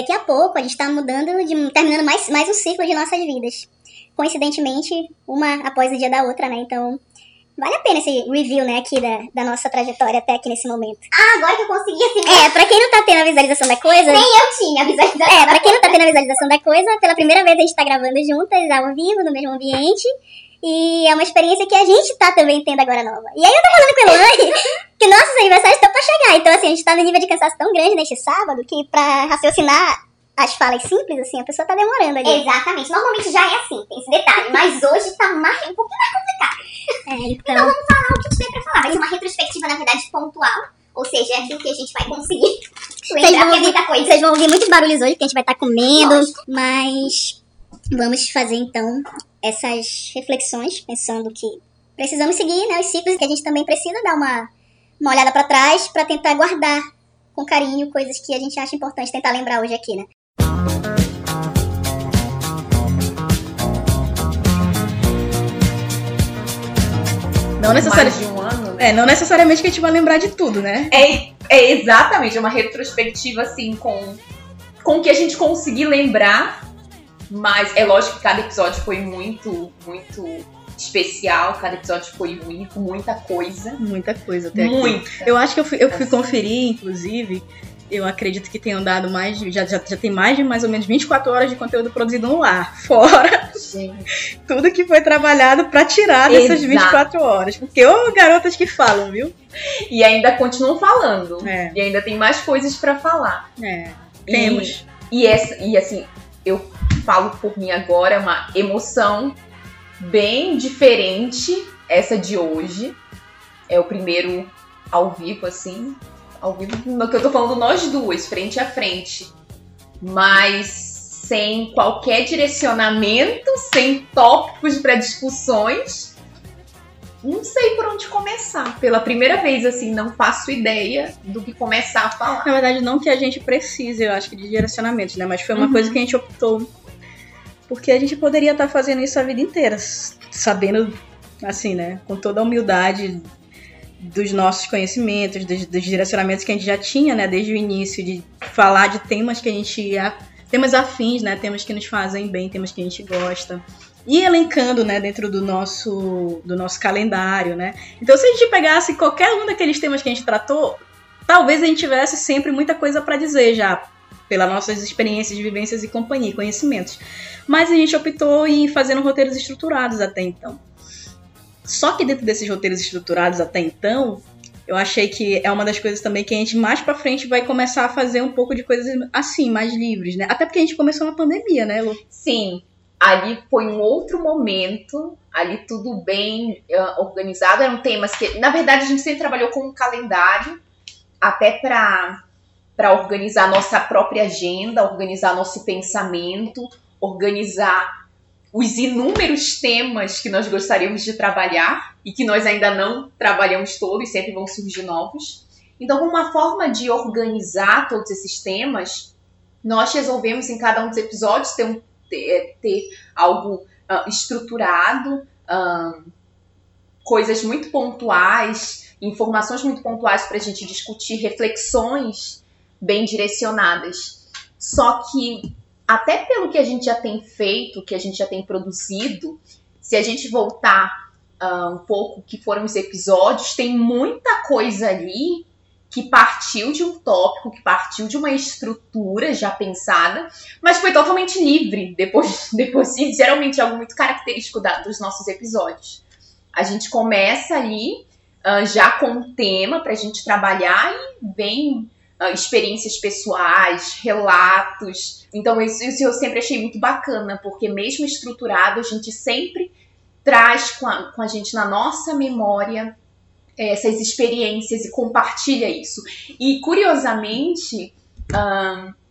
Daqui a pouco a gente tá mudando, de, terminando mais, mais um ciclo de nossas vidas. Coincidentemente, uma após o dia da outra, né? Então, vale a pena esse review, né, aqui da, da nossa trajetória até aqui nesse momento. Ah, agora que eu consegui assim. É, pra quem não tá tendo a visualização da coisa. Nem eu tinha a visualização. É, pra quem não tá tendo a visualização da coisa, pela primeira vez a gente tá gravando juntas, ao vivo, no mesmo ambiente. E é uma experiência que a gente tá também tendo agora nova. E aí eu tô falando com a Eloane que nossos aniversários estão pra chegar. Então, assim, a gente tá no nível de cansaço tão grande neste sábado que pra raciocinar as falas simples, assim, a pessoa tá demorando ali. Exatamente. Normalmente já é assim, tem esse detalhe. Mas hoje tá mais, um pouquinho mais complicado. É, Então então. vamos falar o que a gente tem pra falar. Vai ser uma retrospectiva, na verdade, pontual. Ou seja, é aquilo que a gente vai conseguir lembrar, vão, que é muita coisa. vocês vão ouvir muitos barulhos hoje, porque a gente vai estar comendo. Lógico. Mas vamos fazer então essas reflexões, pensando que precisamos seguir né, os ciclos que a gente também precisa dar uma, uma olhada pra trás pra tentar guardar com carinho coisas que a gente acha importante tentar lembrar hoje aqui, né? Não necessariamente. um ano, né? É, não necessariamente que a gente vai lembrar de tudo, né? É, é exatamente uma retrospectiva assim com com o que a gente conseguir lembrar, mas é lógico que cada episódio foi muito muito especial, cada episódio foi único, muita coisa, Muita coisa até aqui. muito. Eu acho que eu fui, eu fui Assim. conferir, inclusive, eu acredito que tenham dado mais de, já, já, já tem mais de mais ou menos 24 horas de conteúdo produzido no ar, fora Gente, tudo que foi trabalhado pra tirar dessas Exato. 24 horas. Porque, ô garotas que falam, viu? E ainda continuam falando. É. E ainda tem mais coisas pra falar. É, E- temos. E, essa, e assim, eu falo por mim agora, é uma emoção bem diferente essa de hoje. É o primeiro ao vivo, assim. Ao vivo, no que eu tô falando nós duas, frente a frente. Mas sem qualquer direcionamento, sem tópicos para discussões. Não sei por onde começar. Pela primeira vez, assim, não faço ideia do que começar a falar. Na verdade, não que a gente precise, eu acho de direcionamentos, né? Mas foi uma Uhum. coisa que a gente optou. Porque a gente poderia estar fazendo isso a vida inteira, sabendo, assim, né? Com toda a humildade dos nossos conhecimentos, dos, dos direcionamentos que a gente já tinha, né? Desde o início, de falar de temas que a gente. temas afins, né? Temas que nos fazem bem, temas que a gente gosta. E elencando, né, dentro do nosso, do nosso calendário, né? Então, se a gente pegasse qualquer um daqueles temas que a gente tratou, talvez a gente tivesse sempre muita coisa para dizer já, pelas nossas experiências, vivências e companhia, conhecimentos. Mas a gente optou em fazer roteiros estruturados até então. Só que dentro desses roteiros estruturados até então, eu achei que é uma das coisas também que a gente mais pra frente vai começar a fazer um pouco de coisas assim, mais livres, né? Até porque a gente começou na pandemia, né, Lu? Sim, ali foi um outro momento, ali tudo bem ah, organizado, eram temas que, na verdade, a gente sempre trabalhou com um calendário, até para para organizar nossa própria agenda, organizar nosso pensamento, organizar os inúmeros temas que nós gostaríamos de trabalhar e que nós ainda não trabalhamos todos, sempre vão surgir novos. Então, uma forma de organizar todos esses temas, nós resolvemos em cada um dos episódios ter um ter, ter algo ah, estruturado, ah, coisas muito pontuais, informações muito pontuais para a gente discutir, reflexões bem direcionadas. Só que, até pelo que a gente já tem feito, que a gente já tem produzido, se a gente voltar ah, um pouco que foram os episódios, tem muita coisa ali que partiu de um tópico, que partiu de uma estrutura já pensada, mas foi totalmente livre depois, depois. Geralmente é algo muito característico da- dos nossos episódios. A gente começa ali ah, já com um tema para a gente trabalhar e vem ah, experiências pessoais, relatos. Então isso, isso eu sempre achei muito bacana, porque mesmo estruturado, a gente sempre traz com a, com a gente na nossa memória essas experiências e compartilha isso. E curiosamente,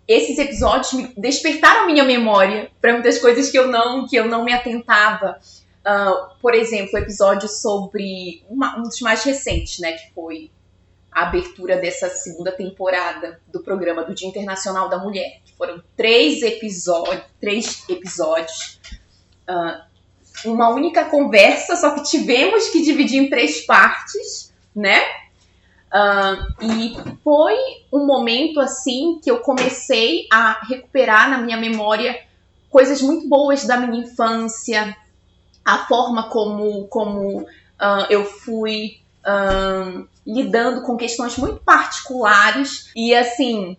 esses episódios despertaram minha memória para muitas coisas que eu não que eu não me atentava. Ah, por exemplo, o episódio sobre uma- um dos mais recentes, né, que foi a abertura dessa segunda temporada do programa do Dia Internacional da Mulher, que foram três episódios, três episódios, ah, uma única conversa, só que tivemos que dividir em três partes, né? Uh, e foi um momento assim que eu comecei a recuperar na minha memória coisas muito boas da minha infância, a forma como, como uh, eu fui uh, lidando com questões muito particulares e assim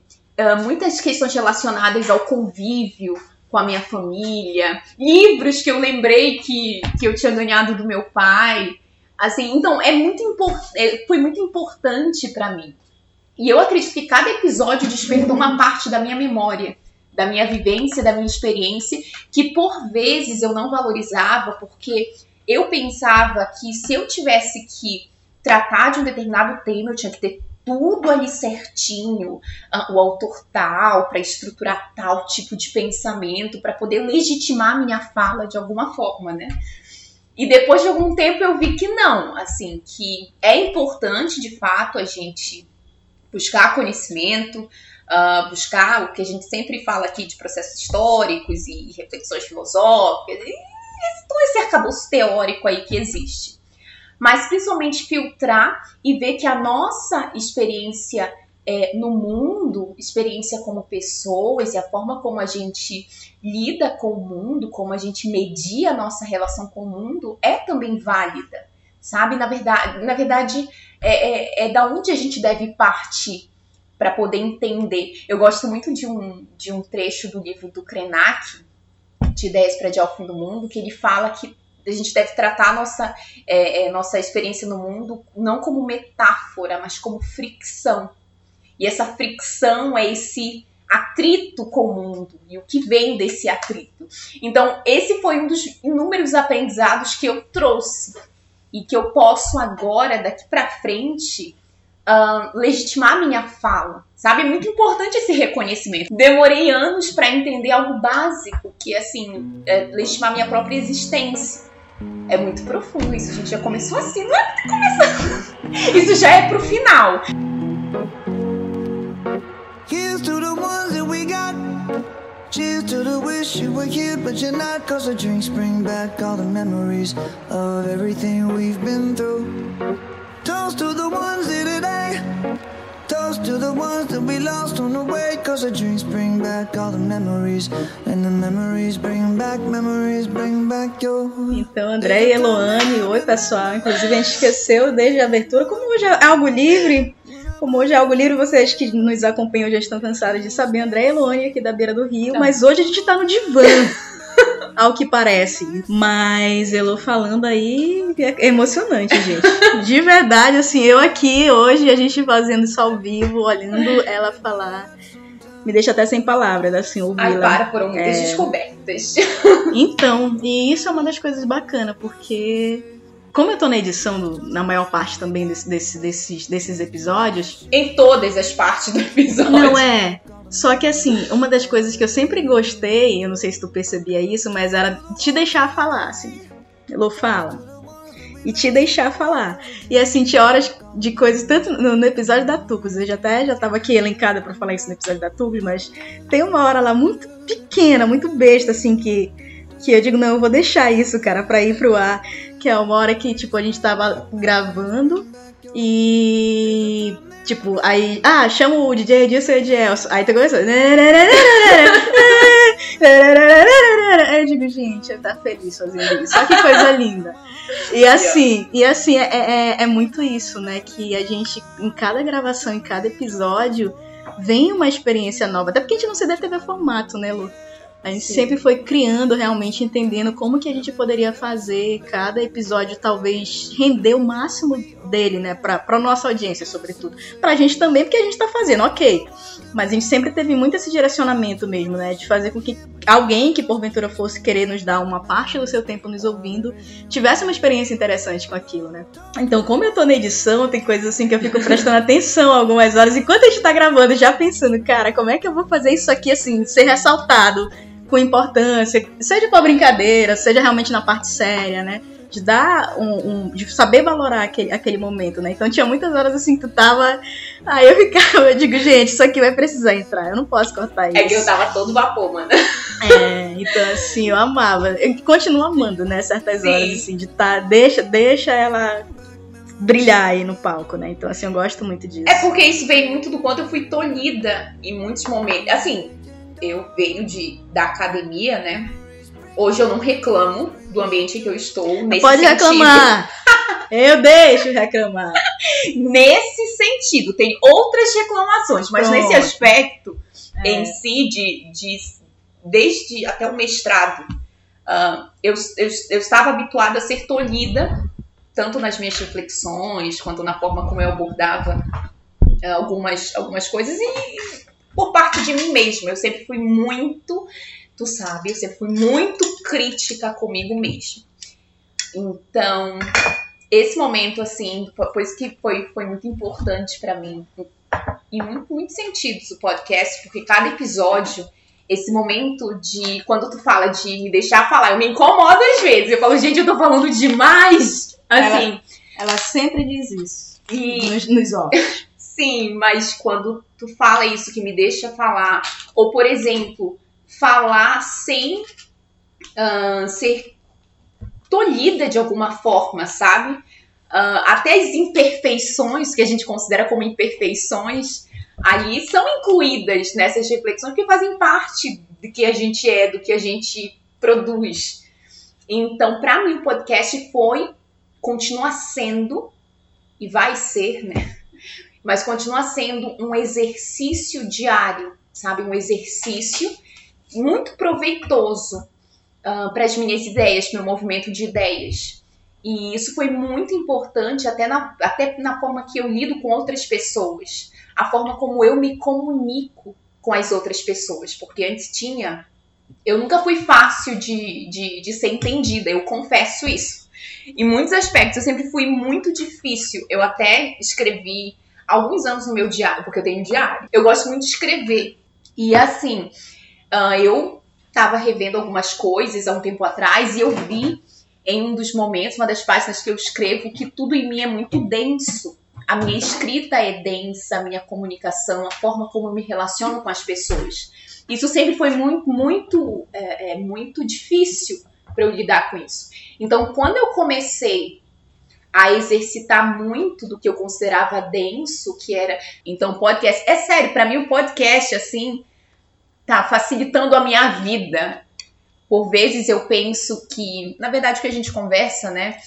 muitas questões relacionadas ao convívio com a minha família, livros que eu lembrei que, que eu tinha ganhado do meu pai. Assim, então é muito é, foi muito importante para mim. E eu acredito que cada episódio despertou uma parte da minha memória, da minha vivência, da minha experiência, que por vezes eu não valorizava, porque eu pensava que se eu tivesse que tratar de um determinado tema, eu tinha que ter tudo ali certinho, o autor tal, para estruturar tal tipo de pensamento, para poder legitimar minha fala de alguma forma, né? E depois de algum tempo eu vi que não, assim, que é importante de fato a gente buscar conhecimento, uh, buscar o que a gente sempre fala aqui de processos históricos e reflexões filosóficas, e todo esse arcabouço teórico aí que existe mas principalmente filtrar e ver que a nossa experiência é, no mundo, experiência como pessoas e a forma como a gente lida com o mundo, como a gente media a nossa relação com o mundo, é também válida, sabe? Na verdade, na verdade é, é, é da onde a gente deve partir para poder entender. Eu gosto muito de um, de um trecho do livro do Krenak, de Ideias para Adiar o Fim do Mundo, que ele fala que a gente deve tratar a nossa, é, é, nossa experiência no mundo não como metáfora, mas como fricção. E essa fricção é esse atrito com o mundo e o que vem desse atrito. Então, esse foi um dos inúmeros aprendizados que eu trouxe e que eu posso agora, daqui para frente, uh, legitimar minha fala. Sabe? É muito importante esse reconhecimento. Demorei anos para entender algo básico, que assim, é legitimar minha própria existência. É muito profundo isso, a gente já começou assim, não é começar. Isso já é pro final. Here's to the ones that we got. Cheers to the wish you were here, but you're not. Cause the drinks bring back all the memories of everything we've been through. Toast to the ones here today. Toast to the ones that we lost on the way. Cause the drinks bring back all the memories. And the memories bring back, memories bring back your. Então, André e Eloane, oi pessoal. Inclusive, a gente esqueceu desde a abertura. Como hoje é algo livre, como hoje é algo livre, vocês que nos acompanham já estão cansados de saber, André e Eloane aqui da beira do rio, mas hoje a gente tá no divã. Ao que parece. Mas Elo falando aí é emocionante, gente. De verdade, assim, eu aqui hoje, a gente fazendo isso ao vivo, olhando ela falar. Me deixa até sem palavras, assim, ouvi-la. Ai, para, foram muitas é... descobertas. Então, e isso é uma das coisas bacanas, porque como eu tô na edição, do, na maior parte também desse, desse, desses, desses episódios. Em todas as partes do episódio. Não é. Só que assim, uma das coisas que eu sempre gostei, eu não sei se tu percebia isso, mas era te deixar falar, assim. Elô fala. E te deixar falar. E assim, tinha horas de coisas, tanto no, no episódio da Tucos, eu já até já tava aqui elencada para falar isso no episódio da Tucos, mas tem uma hora lá muito pequena, muito besta, assim, que, que eu digo, não, eu vou deixar isso, cara, pra ir pro ar. Que é uma hora que, tipo, a gente tava gravando e Tipo, aí, ah, chama o DJ Edilson e o Edielson. Aí tu começou. Eu digo, gente, tá feliz fazendo isso. Só que coisa linda. E assim, e assim, é, é, é muito isso, né? Que a gente, em cada gravação, em cada episódio, vem uma experiência nova. Até porque a gente não se deve ter formato, né, Lu? A gente Sim. sempre foi criando, realmente entendendo como que a gente poderia fazer cada episódio talvez render o máximo dele, né, para para nossa audiência, sobretudo. Pra gente também, porque a gente tá fazendo, OK. Mas a gente sempre teve muito esse direcionamento mesmo, né, de fazer com que alguém que porventura fosse querer nos dar uma parte do seu tempo nos ouvindo, tivesse uma experiência interessante com aquilo, né? Então, como eu tô na edição, tem coisas assim que eu fico prestando atenção algumas horas enquanto a gente tá gravando, já pensando, cara, como é que eu vou fazer isso aqui assim, ser ressaltado? Com importância, seja com a brincadeira, seja realmente na parte séria, né? De dar um, um, de saber valorar aquele, aquele momento, né? Então tinha muitas horas assim que tu tava. Aí eu ficava, eu digo, gente, isso aqui vai precisar entrar, eu não posso cortar isso. É que eu tava todo vapor, mano. É, então assim, eu amava. Eu continuo amando, né? Certas Sim. horas, assim, de tá. Deixa, deixa ela brilhar aí no palco, né? Então, assim, eu gosto muito disso. É porque isso veio muito do quanto eu fui tolhida em muitos momentos. Assim, eu venho de, da academia, né? Hoje eu não reclamo do ambiente que eu estou. Nesse Pode sentido. reclamar! eu deixo reclamar. Nesse sentido, tem outras reclamações, mas Pronto. nesse aspecto É. em si, de, de desde até o mestrado, ah, eu, eu, eu estava habituada a ser tolhida, tanto nas minhas reflexões, quanto na forma como eu abordava ah, algumas, algumas coisas, e por parte de mim mesma. Eu sempre fui muito, tu sabe, eu sempre fui muito crítica comigo mesma. Então, esse momento, assim, foi, isso que foi, foi muito importante pra mim, em muito, muitos sentidos, o podcast, porque cada episódio, esse momento de, quando tu fala de me deixar falar, eu me incomodo às vezes, eu falo, gente, eu tô falando demais, assim, Ela sempre diz isso. e Nos, nos offs. Sim, mas quando tu fala isso que me deixa falar, ou por exemplo, falar sem ah, ser tolhida de alguma forma, sabe? Ah, até as imperfeições que a gente considera como imperfeições ali são incluídas nessas reflexões porque fazem parte do que a gente é, do que a gente produz. Então, para mim, o podcast foi, continua sendo e vai ser, né? Mas continua sendo um exercício diário, sabe? Um exercício muito proveitoso para as minhas ideias, meu movimento de ideias. E isso foi muito importante até na, até na forma que eu lido com outras pessoas, a forma como eu me comunico com as outras pessoas, porque antes tinha. Eu nunca fui fácil de, de, de ser entendida, eu confesso isso. Em muitos aspectos, eu sempre fui muito difícil. Eu até escrevi alguns anos no meu diário, porque eu tenho um diário. Eu gosto muito de escrever. E assim, ah, eu estava revendo algumas coisas há um tempo atrás e eu vi em um dos momentos, uma das páginas que eu escrevo, que tudo em mim é muito denso. A minha escrita é densa, a minha comunicação, a forma como eu me relaciono com as pessoas. Isso sempre foi muito, muito, é, é, muito difícil para eu lidar com isso. Então, quando eu comecei a exercitar muito do que eu considerava denso, que era, então, podcast, é sério, para mim o podcast assim tá facilitando a minha vida. Por vezes eu penso que, na verdade, o que a gente conversa, né?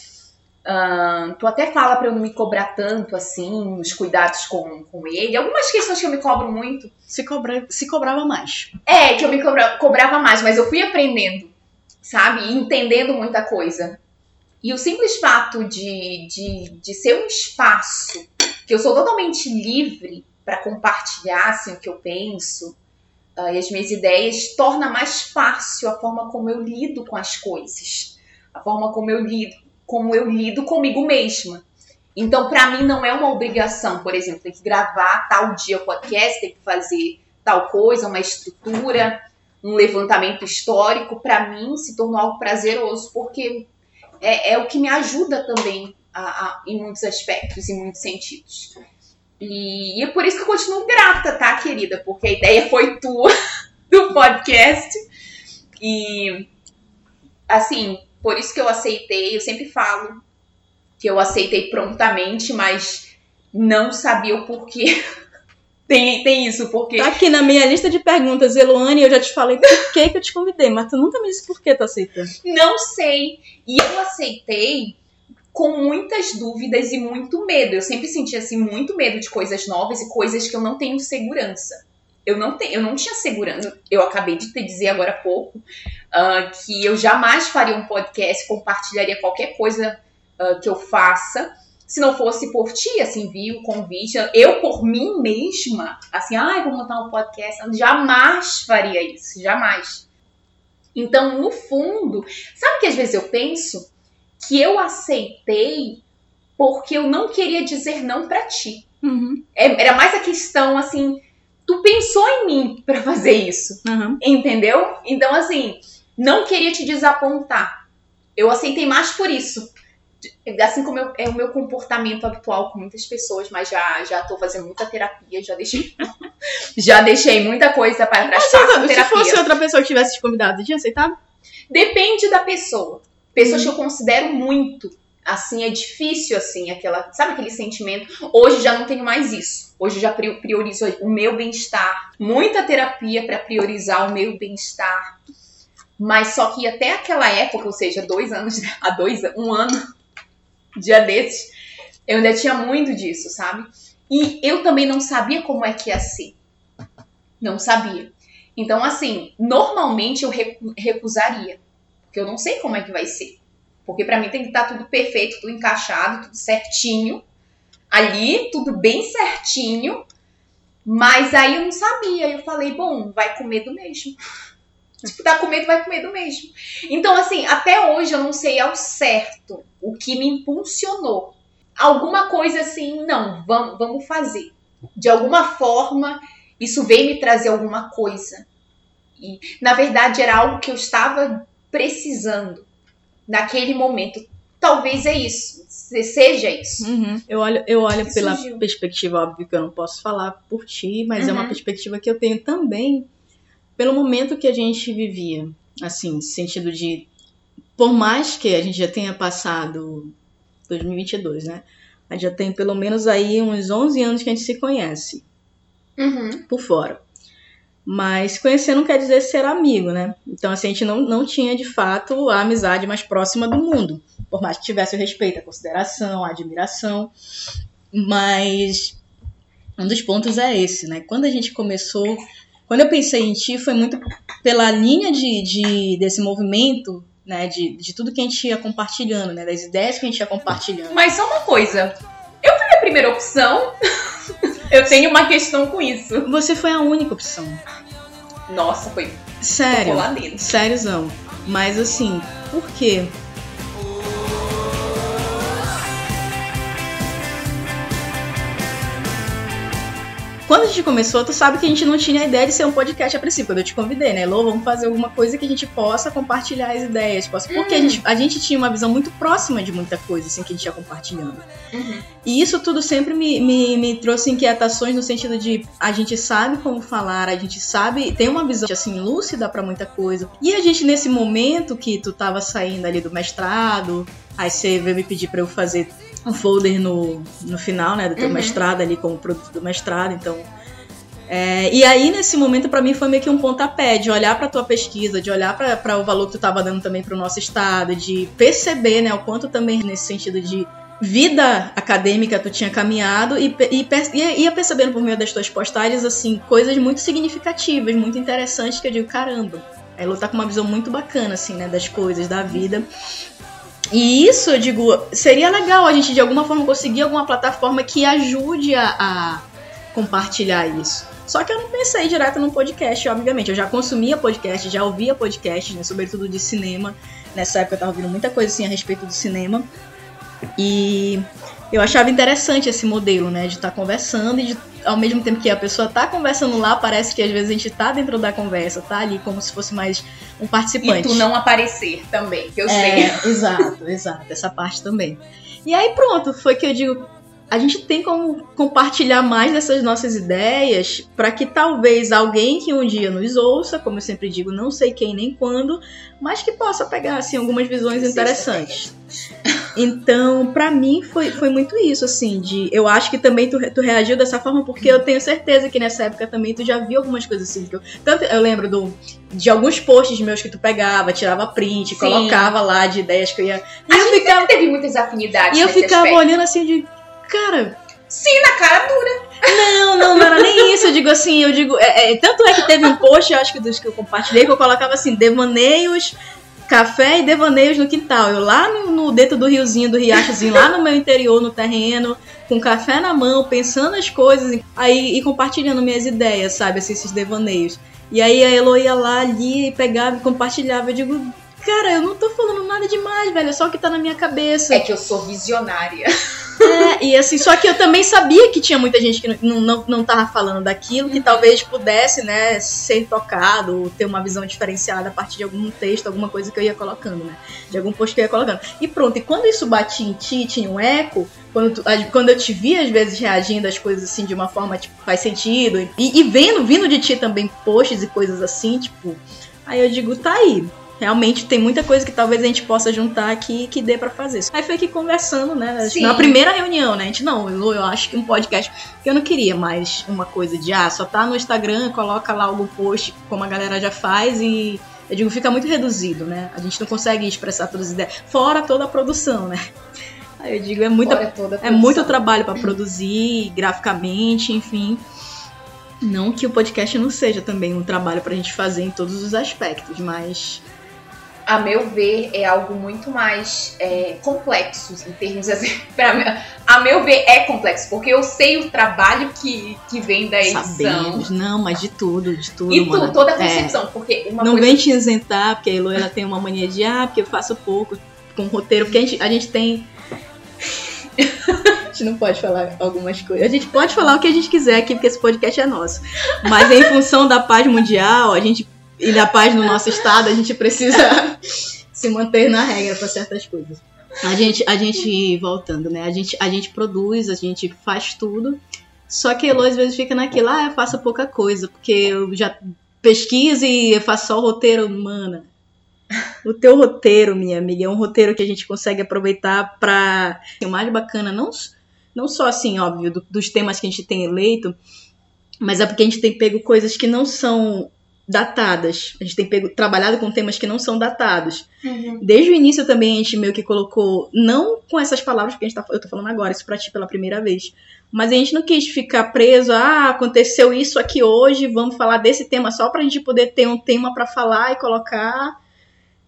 ah, tu até fala para eu não me cobrar tanto assim, os cuidados com, com ele. Algumas questões que eu me cobro muito. Se, cobra, se cobrava mais. É, que eu me cobra- cobrava mais, mas eu fui aprendendo, sabe? E entendendo muita coisa. E o simples fato de, de, de ser um espaço que eu sou totalmente livre para compartilhar assim, o que eu penso ah, e as minhas ideias, torna mais fácil a forma como eu lido com as coisas, a forma como eu lido, como eu lido comigo mesma. Então, para mim, não é uma obrigação, por exemplo, tem que gravar tal dia podcast, tem que fazer tal coisa, uma estrutura, um levantamento histórico. Para mim, se tornou algo prazeroso, porque é, é o que me ajuda também a- a- em muitos aspectos, em muitos sentidos. E, e é por isso que eu continuo grata, tá, querida? Porque a ideia foi tua do podcast. E, assim, por isso que eu aceitei. Eu sempre falo que eu aceitei prontamente, mas não sabia o porquê. tem, tem isso, porque. Tá aqui na minha lista de perguntas, Eloane, eu já te falei por que, que eu te convidei, mas tu nunca me disse por que tu aceita. Não sei. E eu aceitei com muitas dúvidas e muito medo. Eu sempre senti assim muito medo de coisas novas e coisas que eu não tenho segurança. Eu não tenho, eu não tinha segurança. Eu acabei de te dizer agora há pouco ah, que eu jamais faria um podcast, compartilharia qualquer coisa ah, que eu faça. Se não fosse por ti, assim, vi o convite, eu por mim mesma, assim, ai, vou montar um podcast, jamais faria isso, jamais. Então, no fundo, sabe que às vezes eu penso que eu aceitei porque eu não queria dizer não pra ti. Uhum. É- Era mais a questão assim, tu pensou em mim pra fazer isso, Uhum. entendeu? Então assim, não queria te desapontar. Eu aceitei mais por isso. Assim como eu- é o meu comportamento habitual com muitas pessoas, mas já já tô fazendo muita terapia, já deixei já deixei muita coisa para trás, faço Se fosse outra pessoa que tivesse te convidado, tinha aceitado? Depende da pessoa. Pessoas que eu considero muito, assim é difícil assim, aquela, sabe aquele sentimento? Hoje já não tenho mais isso. Hoje já priorizo o meu bem-estar. Muita terapia para priorizar o meu bem-estar. Mas só que até aquela época, ou seja, dois anos, há dois, um ano, dia desses, eu ainda tinha muito disso, sabe? E eu também não sabia como é que ia ser. Não sabia. Então, assim, normalmente eu recusaria. Porque eu não sei como é que vai ser. Porque para mim tem que estar tá tudo perfeito, tudo encaixado, tudo certinho. Ali, tudo bem certinho. Mas aí eu não sabia. Eu falei, bom, vai com medo mesmo. Tipo, tá com medo, vai com medo mesmo. Então, assim, até hoje eu não sei ao certo o que me impulsionou. Alguma coisa assim, não, vamos, vamos fazer. De alguma forma, isso veio me trazer alguma coisa. E, na verdade, era algo que eu estava precisando naquele momento. Talvez é isso, seja isso. Uhum. Eu olho, eu olho pela surgiu. perspectiva, óbvio que eu não posso falar por ti, mas uhum. é uma uhum. perspectiva que eu tenho também pelo momento que a gente vivia. Assim, sentido de. Por mais que a gente já tenha passado 2022, né? A gente já tem pelo menos aí uns 11 anos que a gente se conhece. Uhum. Por fora. Mas conhecer não quer dizer ser amigo, né? Então, assim, a gente não, não tinha de fato a amizade mais próxima do mundo. Por mais que tivesse o respeito, a consideração, a admiração. Mas um dos pontos é esse, né? Quando a gente começou. Quando eu pensei em ti, foi muito pela linha de, de desse movimento, né? De, de tudo que a gente ia compartilhando, né? Das ideias que a gente ia compartilhando. Mas só uma coisa. Eu fui a primeira opção. Eu tenho uma questão com isso. Você foi a única opção. Nossa, foi. Sério. Sériozão. Mas assim, por quê? Quando a gente começou, tu sabe que a gente não tinha ideia de ser um podcast a princípio. Quando eu te convidei, né? Lô, vamos fazer alguma coisa que a gente possa compartilhar as ideias. Possa... Porque a, gente, a gente tinha uma visão muito próxima de muita coisa, assim, que a gente ia compartilhando. Uhum. E isso tudo sempre me, me, me trouxe inquietações no sentido de a gente sabe como falar, a gente sabe, tem uma visão, assim, lúcida para muita coisa. E a gente, nesse momento que tu tava saindo ali do mestrado, aí você veio me pedir para eu fazer um folder no, no final, né, do teu uhum. mestrado ali como produto do mestrado, então é, e aí, nesse momento, para mim, foi meio que um pontapé de olhar para tua pesquisa, de olhar para o valor que tu estava dando também para o nosso estado, de perceber né, o quanto também, nesse sentido de vida acadêmica, tu tinha caminhado e, e, e ia percebendo por meio das tuas postagens, assim, coisas muito significativas, muito interessantes, que eu digo, caramba, ela tá com uma visão muito bacana, assim, né, das coisas, da vida. E isso, eu digo, seria legal a gente de alguma forma conseguir alguma plataforma que ajude a, a compartilhar isso. Só que eu não pensei direto no podcast, obviamente. Eu já consumia podcast, já ouvia podcast, né, sobretudo de cinema. Nessa época eu tava ouvindo muita coisa assim a respeito do cinema. E eu achava interessante esse modelo, né, de estar tá conversando e de, ao mesmo tempo que a pessoa tá conversando lá, parece que às vezes a gente tá dentro da conversa, tá ali como se fosse mais um participante. E tu não aparecer também, que eu é, sei. Exato, exato, essa parte também. E aí pronto, foi que eu digo, a gente tem como compartilhar mais dessas nossas ideias para que talvez alguém que um dia nos ouça, como eu sempre digo, não sei quem nem quando, mas que possa pegar assim algumas visões interessantes. Então, para mim foi, foi muito isso assim, de eu acho que também tu, tu reagiu dessa forma porque eu tenho certeza que nessa época também tu já viu algumas coisas assim, que eu, tanto eu lembro do de alguns posts meus que tu pegava, tirava print, Sim. colocava lá de ideias que eu ia. E eu ficava teve muitas afinidades. E eu ficava aspecto. olhando assim de cara. Sim, na cara dura. Não, não, não era nem isso. Eu digo assim, eu digo. É, é, tanto é que teve um post, eu acho que dos que eu compartilhei, que eu colocava assim, devaneios, café e devaneios no quintal. Eu lá no, no dentro do riozinho, do riachozinho, lá no meu interior, no terreno, com café na mão, pensando as coisas, aí e compartilhando minhas ideias, sabe? Assim, esses devaneios. E aí a Elo ia lá ali, pegava e compartilhava. Eu digo, cara, eu não tô falando nada demais, velho. É só o que tá na minha cabeça. É que eu sou visionária. É, e assim, só que eu também sabia que tinha muita gente que não, não, não tava falando daquilo, que talvez pudesse, né, ser tocado, ter uma visão diferenciada a partir de algum texto, alguma coisa que eu ia colocando, né? De algum post que eu ia colocando. E pronto, e quando isso batia em ti, tinha um eco, quando, tu, quando eu te via às vezes reagindo às coisas assim de uma forma, tipo, faz sentido, e, e vendo, vindo de ti também posts e coisas assim, tipo, aí eu digo, tá aí realmente tem muita coisa que talvez a gente possa juntar aqui que dê pra fazer. Aí foi aqui conversando, né? Sim. Na primeira reunião, né? A gente, não, eu, eu acho que um podcast. Porque eu não queria mais uma coisa de, ah, só tá no Instagram, coloca lá algum post, como a galera já faz, e eu digo, fica muito reduzido, né? A gente não consegue expressar todas as ideias. Fora toda a produção, né? Aí eu digo, é muita é muito trabalho para produzir, graficamente, enfim. Não que o podcast não seja também um trabalho pra gente fazer em todos os aspectos, mas a meu ver, é algo muito mais é, complexo em termos assim. Pra, a meu ver, é complexo, porque eu sei o trabalho que, que vem da edição. sabemos, não, mas de tudo, de tudo, E tu, toda a É. concepção, porque uma Não coisa. vem te isentar, porque a Elo ela tem uma mania de, ah, porque eu faço pouco com roteiro, porque a gente, a gente tem. a gente não pode falar algumas coisas. A gente pode falar o que a gente quiser aqui, porque esse podcast é nosso. Mas em função da paz mundial, a gente e da paz no nosso estado, a gente precisa se manter na regra para certas coisas. A gente, a gente, voltando, né? A gente, a gente produz, a gente faz tudo. Só que Elo às vezes fica naquilo, ah, eu faço pouca coisa, porque eu já pesquiso e eu faço só o roteiro, mana. O teu roteiro, minha amiga, é um roteiro que a gente consegue aproveitar pra. O mais bacana, não, não só assim, óbvio, do- dos temas que a gente tem eleito, mas é porque a gente tem pego coisas que não são datadas. A gente tem pego, trabalhado com temas que não são datados. Uhum. Desde o início também a gente meio que colocou, não com essas palavras que a gente tá, eu tô falando agora, isso pra ti pela primeira vez, mas a gente não quis ficar preso, ah, aconteceu isso aqui hoje, vamos falar desse tema só pra gente poder ter um tema pra falar e colocar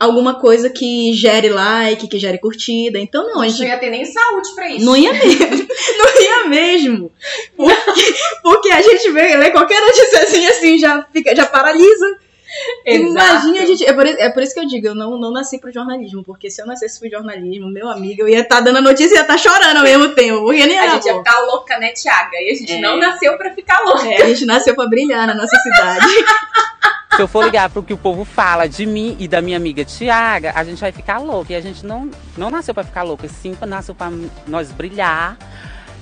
alguma coisa que gere like, que gere curtida. Então não, a Não gente ia ter nem saúde pra isso. não ia mesmo. Não ia mesmo. Porque, porque a gente vê, lê qualquer noticiazinha assim, já, fica, já paralisa. Imagina a gente. É por, é por isso que eu digo, eu não, não nasci pro jornalismo. Porque se eu nascesse pro jornalismo, meu amigo, eu ia estar dando a notícia e ia estar chorando ao mesmo tempo. Porque nem A era gente ia ficar louca, né, Tiaga? E a gente É. não nasceu pra ficar louca. É, a gente nasceu pra brilhar na nossa cidade. Se eu for ligar pro que o povo fala de mim e da minha amiga Tiaga, a gente vai ficar louco. E a gente não, não nasceu pra ficar louco, e sim nasceu pra nós brilhar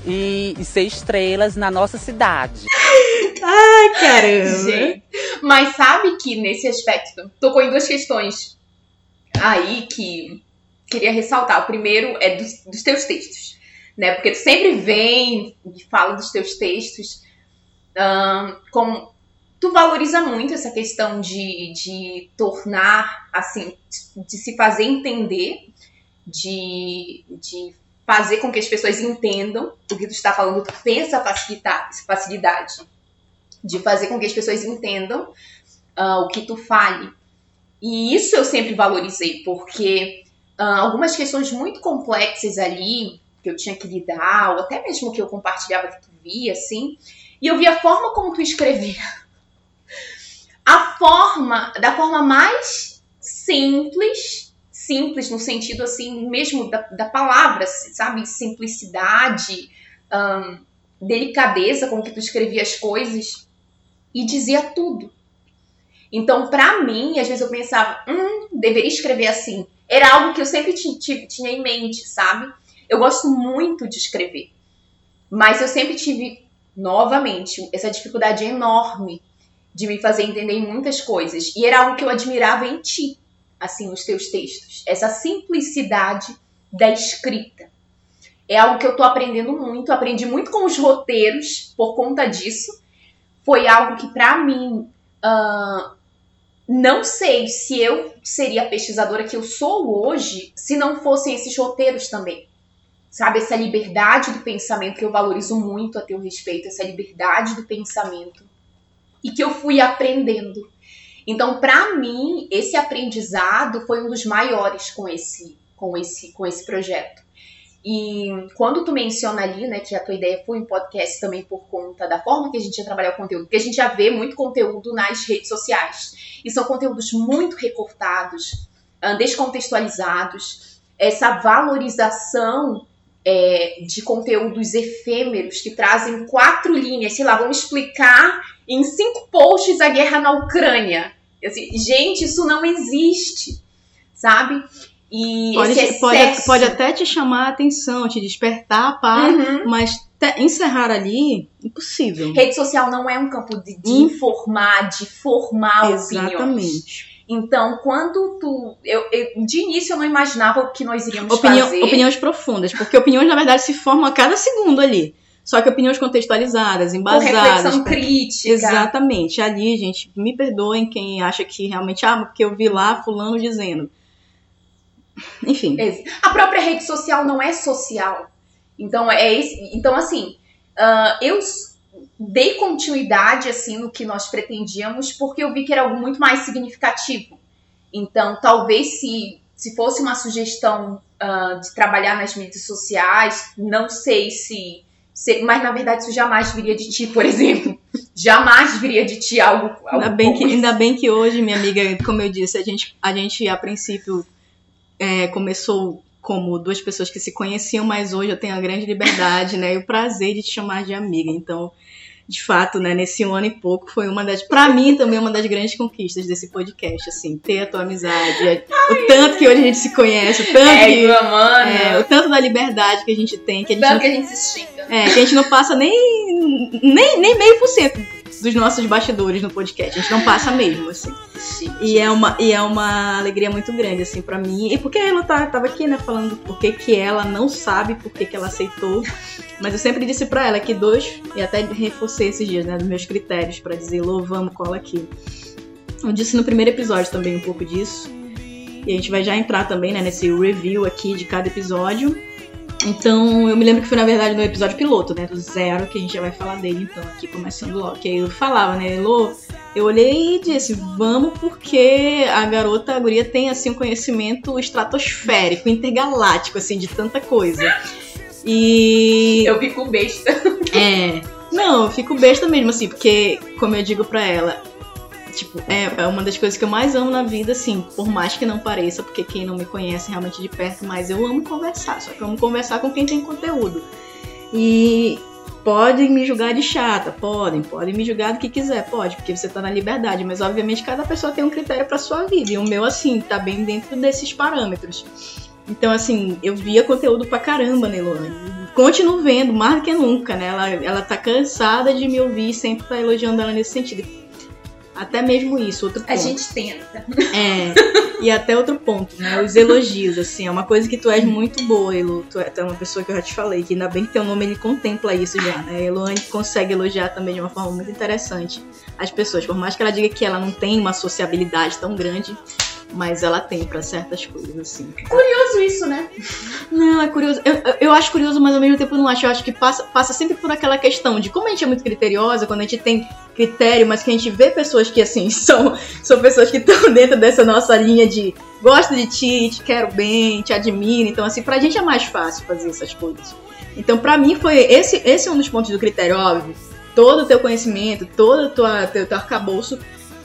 e, e ser estrelas na nossa cidade. Ai, caramba. Gente, mas sabe que nesse aspecto, tocou em duas questões aí que queria ressaltar. O primeiro é dos, dos teus textos, né? Porque tu sempre vem e fala dos teus textos com tu valoriza muito essa questão de, de tornar, assim, de se fazer entender, de, de fazer com que as pessoas entendam o que tu está falando, tu tem essa facilidade, de fazer com que as pessoas entendam ah, o que tu fale. E isso eu sempre valorizei, porque ah, algumas questões muito complexas ali, que eu tinha que lidar, ou até mesmo que eu compartilhava que tu via, assim, e eu via a forma como tu escrevia. A forma, da forma mais simples, simples no sentido assim, mesmo da, da palavra, sabe? Simplicidade, delicadeza com que tu escrevia as coisas e dizia tudo. Então, pra mim, às vezes eu pensava, hum, deveria escrever assim. Era algo que eu sempre ti- ti- tinha em mente, sabe? Eu gosto muito de escrever, mas eu sempre tive, novamente, essa dificuldade enorme de me fazer entender muitas coisas. E era algo que eu admirava em ti, assim, nos teus textos. Essa simplicidade da escrita. É algo que eu tô aprendendo muito. Aprendi muito com os roteiros por conta disso. Foi algo que, pra mim, ah, não sei se eu seria a pesquisadora que eu sou hoje se não fossem esses roteiros também. Sabe, essa liberdade do pensamento que eu valorizo muito a teu respeito, essa liberdade do pensamento e que eu fui aprendendo. Então, para mim, esse aprendizado foi um dos maiores com esse, com esse, com esse projeto. E quando tu menciona ali, né, que a tua ideia foi um podcast também por conta da forma que a gente ia trabalhar o conteúdo, porque a gente já vê muito conteúdo nas redes sociais. E são conteúdos muito recortados, ah, descontextualizados. Essa valorização é, de conteúdos efêmeros que trazem quatro linhas, sei lá, vamos explicar em cinco posts a guerra na Ucrânia. Assim, gente, isso não existe, sabe? E Pode, pode, pode até te chamar a atenção, te despertar, pá, Uhum. mas te- encerrar ali, impossível. Rede social não é um campo de, de Hum. informar, de formar opiniões. Exatamente. Então, quando tu. Eu, eu- de início eu não imaginava o que nós iríamos Opinião- fazer. opiniões profundas, porque opiniões, na verdade, se formam a cada segundo ali. Só que opiniões contextualizadas, com embasadas. reflexão com- crítica. Exatamente. Ali, gente, me perdoem quem acha que realmente, ah, porque eu vi lá fulano dizendo. Enfim. A própria rede social não é social. Então, é esse, então assim, ah, eu dei continuidade assim no que nós pretendíamos porque eu vi que era algo muito mais significativo. Então, talvez se, se fosse uma sugestão ah, de trabalhar nas mídias sociais, não sei se, se- Mas na verdade isso jamais viria de ti, por exemplo. Jamais viria de ti algo. algo Ainda bem, que, ainda bem que hoje, minha amiga, como eu disse, a gente, a, gente, a princípio é, começou como duas pessoas que se conheciam, mas hoje eu tenho a grande liberdade, né, e o prazer de te chamar de amiga. Então, de fato, né, nesse um ano e pouco foi uma das, pra mim também uma das grandes conquistas desse podcast, assim, ter a tua amizade, é- o tanto que hoje a gente se conhece, o tanto É, que, mano. é, o tanto da liberdade que a gente tem, que a gente Tanto não que a gente se xinga. é, que a gente não passa nem, nem, nem meio por cento dos nossos bastidores no podcast. A gente não passa mesmo, assim. E é uma, e é uma alegria muito grande, assim, pra mim. E porque ela tá, tava aqui, né, falando por que que ela não sabe por que que ela aceitou. Mas eu sempre disse pra ela que dois, e até reforcei esses dias, né, dos meus critérios pra dizer, Lô, vamos, cola aqui. Eu disse no primeiro episódio também um pouco disso. E a gente vai já entrar também, né, nesse review aqui de cada episódio. Então, eu me lembro que foi, na verdade, no episódio piloto, né? Do zero, que a gente já vai falar dele, então, aqui começando logo. Que aí eu falava, né, Elô, eu olhei e disse, vamos porque a garota, a guria, tem, assim, um conhecimento estratosférico, intergaláctico, assim, de tanta coisa. E... Eu fico besta. É. Não, eu fico besta mesmo, assim, porque, como eu digo pra ela, tipo, é, é uma das coisas que eu mais amo na vida, assim, por mais que não pareça, porque quem não me conhece realmente de perto, mas eu amo conversar, só que eu amo conversar com quem tem conteúdo. E podem me julgar de chata, podem, podem me julgar do que quiser, pode, porque você tá na liberdade, mas obviamente cada pessoa tem um critério pra sua vida, e o meu, assim, tá bem dentro desses parâmetros. Então, assim, eu via conteúdo pra caramba, Luana? Continuo vendo, mais do que nunca, né? Ela, ela tá cansada de me ouvir sempre tá elogiando ela nesse sentido. Até mesmo isso, outro ponto. A gente tenta. É, e até outro ponto, né? Os elogios, assim, é uma coisa que tu és muito boa, Elo. Tu é, tu é uma pessoa que eu já te falei, que ainda bem que teu nome ele contempla isso já, né? Eloane consegue elogiar também de uma forma muito interessante as pessoas, por mais que ela diga que ela não tem uma sociabilidade tão grande, mas ela tem pra certas coisas, assim. Curioso isso, né? Não, é curioso. Eu, eu- acho curioso, mas ao mesmo tempo não acho. Eu acho que passa, passa sempre por aquela questão de como a gente é muito criteriosa, quando a gente tem critério, mas que a gente vê pessoas que, assim, são, são pessoas que estão dentro dessa nossa linha de gosto de ti, te quero bem, te admiro. Então, assim, pra gente é mais fácil fazer essas coisas. Então, pra mim, foi esse, esse é um dos pontos do critério, óbvio. Todo o teu conhecimento, todo o teu, teu arcabouço.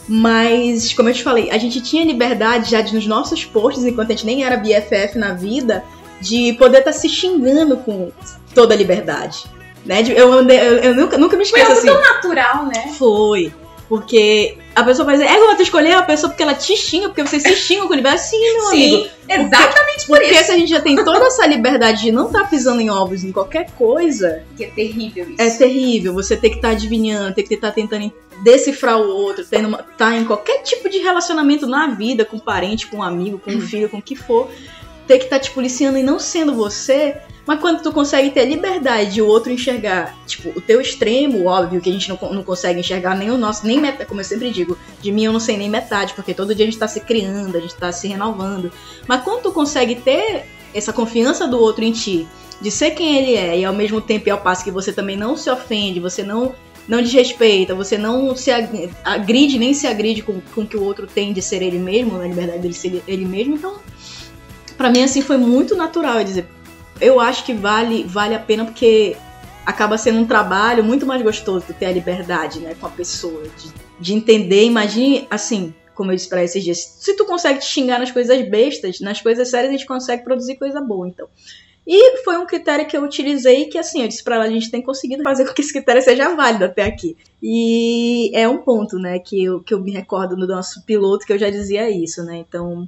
Mas, como eu te falei, a gente tinha liberdade já de, nos nossos posts, enquanto a gente nem era BFF na vida, de poder estar se xingando com toda a liberdade. Né? Eu, eu, eu nunca, nunca me Foi esqueço algo assim. tão natural, né? Foi. Porque a pessoa vai dizer, é como tu escolher a pessoa porque ela te xinga, porque vocês se xingam com liberdade. Sim, meu amigo. Sim, exatamente por Porque isso. se a gente já tem toda essa liberdade de não estar pisando em ovos em qualquer coisa, Que é terrível isso. é terrível. Você ter que estar adivinhando, ter que estar tentando decifrar o outro, tendo uma, tá em qualquer tipo de relacionamento na vida, com parente, com amigo, com filho, com o que for, ter que estar te policiando e não sendo você. Mas quando tu consegue ter a liberdade de o outro enxergar, tipo, o teu extremo, óbvio, que a gente não, não consegue enxergar nem o nosso, nem metade, como eu sempre digo, de mim eu não sei nem metade, porque todo dia a gente tá se criando, a gente tá se renovando. Mas quando tu consegue ter essa confiança do outro em ti, de ser quem ele é, e ao mesmo tempo e ao passo que você também não se ofende, você não não desrespeita, você não se ag- agride, nem se agride com, com o que o outro tem de ser ele mesmo, na liberdade dele ser ele mesmo. Então, pra mim, assim, foi muito natural eu dizer. Eu acho que vale, vale a pena porque acaba sendo um trabalho muito mais gostoso de ter a liberdade, né, com a pessoa, de, de entender. Imagine, assim, como eu disse pra esses dias, se tu consegue te xingar nas coisas bestas, nas coisas sérias a gente consegue produzir coisa boa, então. E foi um critério que eu utilizei que, assim, eu disse pra ela, a gente tem conseguido fazer com que esse critério seja válido até aqui. E é um ponto, né, que eu, que eu me recordo no nosso piloto que eu já dizia isso, né, então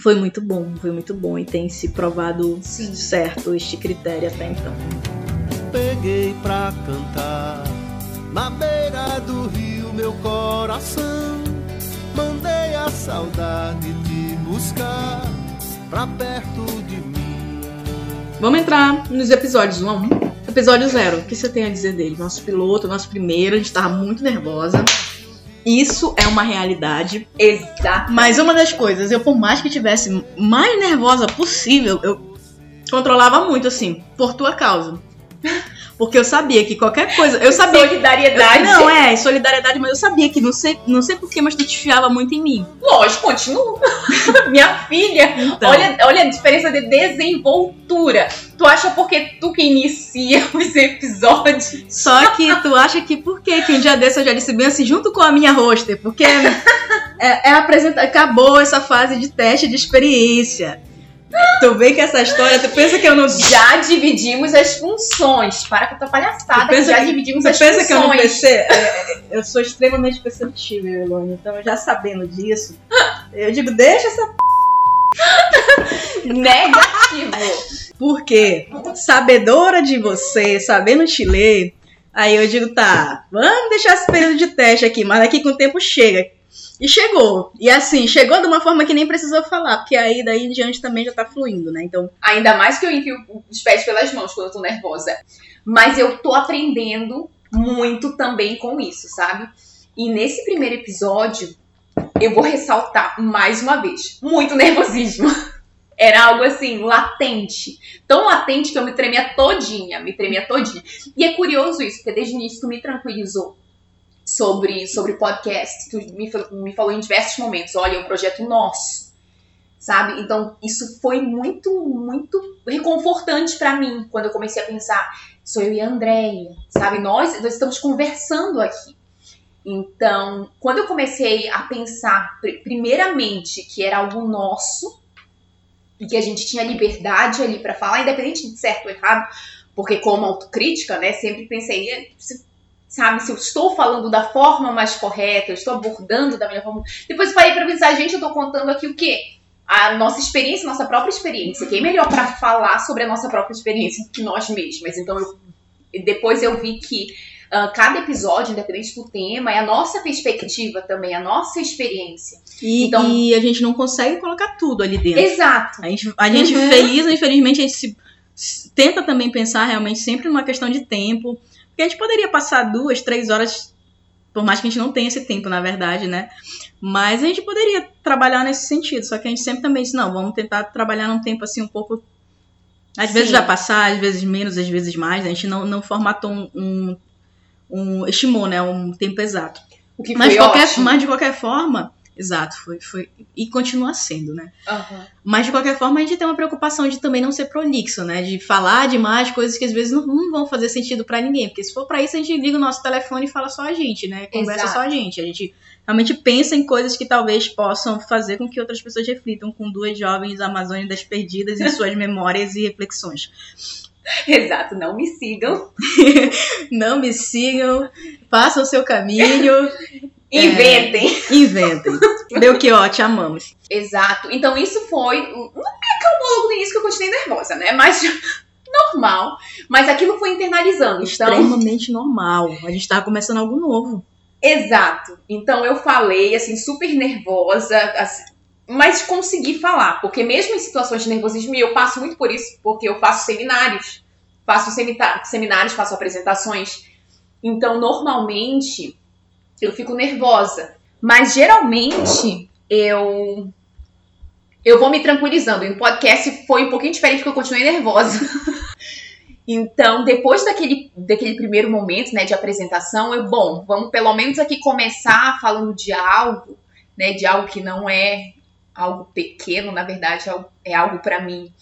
foi muito bom, foi muito bom e tem se provado Sim. certo este critério até então. peguei pra cantar na beira do rio meu coração mandei a saudade te buscar pra perto de mim. Vamos entrar nos episódios 1 a 1. Episódio 0, o que você tem a dizer dele? Nosso piloto, nosso primeiro, a gente tava muito nervosa. Isso é uma realidade. Exato. Mas uma das coisas, eu por mais que tivesse mais nervosa possível, eu controlava muito, assim, por tua causa. Porque eu sabia que qualquer coisa. Eu sabia. Solidariedade. Não, é, solidariedade, mas eu sabia que não sei, não sei porquê, mas tu te fiava muito em mim. Lógico, continua. Minha filha, Então, olha, olha a diferença de desenvoltura. Tu acha porque tu que inicia os episódios? Só que tu acha que por quê? Que um dia desse eu já disse bem assim, junto com a minha roster, porque é, é apresenta, acabou essa fase de teste de experiência. Tu vê que essa história, tu pensa que eu não. Já dividimos as funções. Para com a tua palhaçada. Tu pensa já que- dividimos Tu as pensa que eu não funções. pensei? É, é, eu sou extremamente perceptível, Elone. Então, já sabendo disso, eu digo, deixa essa Negativo. Porque, sabedora de você, sabendo te ler, aí eu digo, tá, vamos deixar esse período de teste aqui, mas daqui com o tempo chega. E chegou. E assim, chegou de uma forma que nem precisou falar, porque aí daí em diante também já tá fluindo, né? Então, Ainda mais que eu enfio os pés pelas mãos quando eu tô nervosa. Mas eu tô aprendendo muito também com isso, sabe? E nesse primeiro episódio, eu vou ressaltar mais uma vez: muito nervosismo. Era algo assim, latente. Tão latente que eu me tremia todinha, me tremia todinha. E é curioso isso, porque desde o início tu me tranquilizou sobre, sobre podcast. Tu me, me falou em diversos momentos: olha, é um projeto nosso sabe? Então, isso foi muito, muito reconfortante pra mim quando eu comecei a pensar, sou eu e a Andréia, sabe? Nós, nós estamos conversando aqui. Então, quando eu comecei a pensar, pri- primeiramente, que era algo nosso e que a gente tinha liberdade ali pra falar, independente de certo ou errado, porque como autocrítica, né, sempre pensei, "É, sabe, se eu estou falando da forma mais correta, eu estou abordando da melhor forma. Depois eu parei pra pensar, gente, eu tô contando aqui o quê? a nossa experiência, nossa própria experiência. Quem é melhor para falar sobre a nossa própria experiência do que nós mesmas? Então, eu, depois eu vi que ah, cada episódio, independente do tema, é a nossa perspectiva também, a nossa experiência. e, Então- e a gente não consegue colocar tudo ali dentro. Exato. A gente, a gente Uhum. feliz, infelizmente, a gente se- tenta também pensar realmente sempre numa questão de tempo. Porque a gente poderia passar duas, três horas, por mais que a gente não tenha esse tempo, na verdade, né? Mas a gente poderia trabalhar nesse sentido. Só que a gente sempre também disse, não, vamos tentar trabalhar num tempo assim um pouco. Às vezes Sim. vai passar, às vezes menos, às vezes mais. A gente não, não formatou um, um, um. estimou, né? Um tempo exato. O que Mas qualquer, ótimo. mas de qualquer forma, exato, foi, foi. E continua sendo, né? Aham. Mas de qualquer forma, a gente tem uma preocupação de também não ser prolixo, né? De falar demais coisas que às vezes não, não vão fazer sentido pra ninguém. Porque se for pra isso, a gente liga o nosso telefone e fala só a gente, né? Conversa Exato. só a gente. A gente realmente pensa em coisas que talvez possam fazer com que outras pessoas reflitam com duas jovens amazônicas perdidas em suas memórias e reflexões. Exato, não me sigam. Não me sigam, façam o seu caminho, Inventem. inventem. Belchior, te amamos. Exato. Então isso foi. Não me acalmou logo no início que eu continuei nervosa, né? Mas normal. Mas aquilo foi internalizando. Então, Extremamente normal. A gente tava começando algo novo. Exato. Então eu falei, assim, super nervosa, assim, mas consegui falar, porque mesmo em situações de nervosismo, e eu passo muito por isso, porque eu faço seminários, faço seminários, faço apresentações. Então, normalmente, eu fico nervosa. Mas geralmente eu eu vou me tranquilizando. E no podcast foi um pouquinho diferente porque eu continuei nervosa. Então, depois daquele, daquele primeiro momento, né, de apresentação, eu, bom, vamos pelo menos aqui começar falando de algo, né, de algo que não é algo pequeno, na verdade, é algo- é pra mim,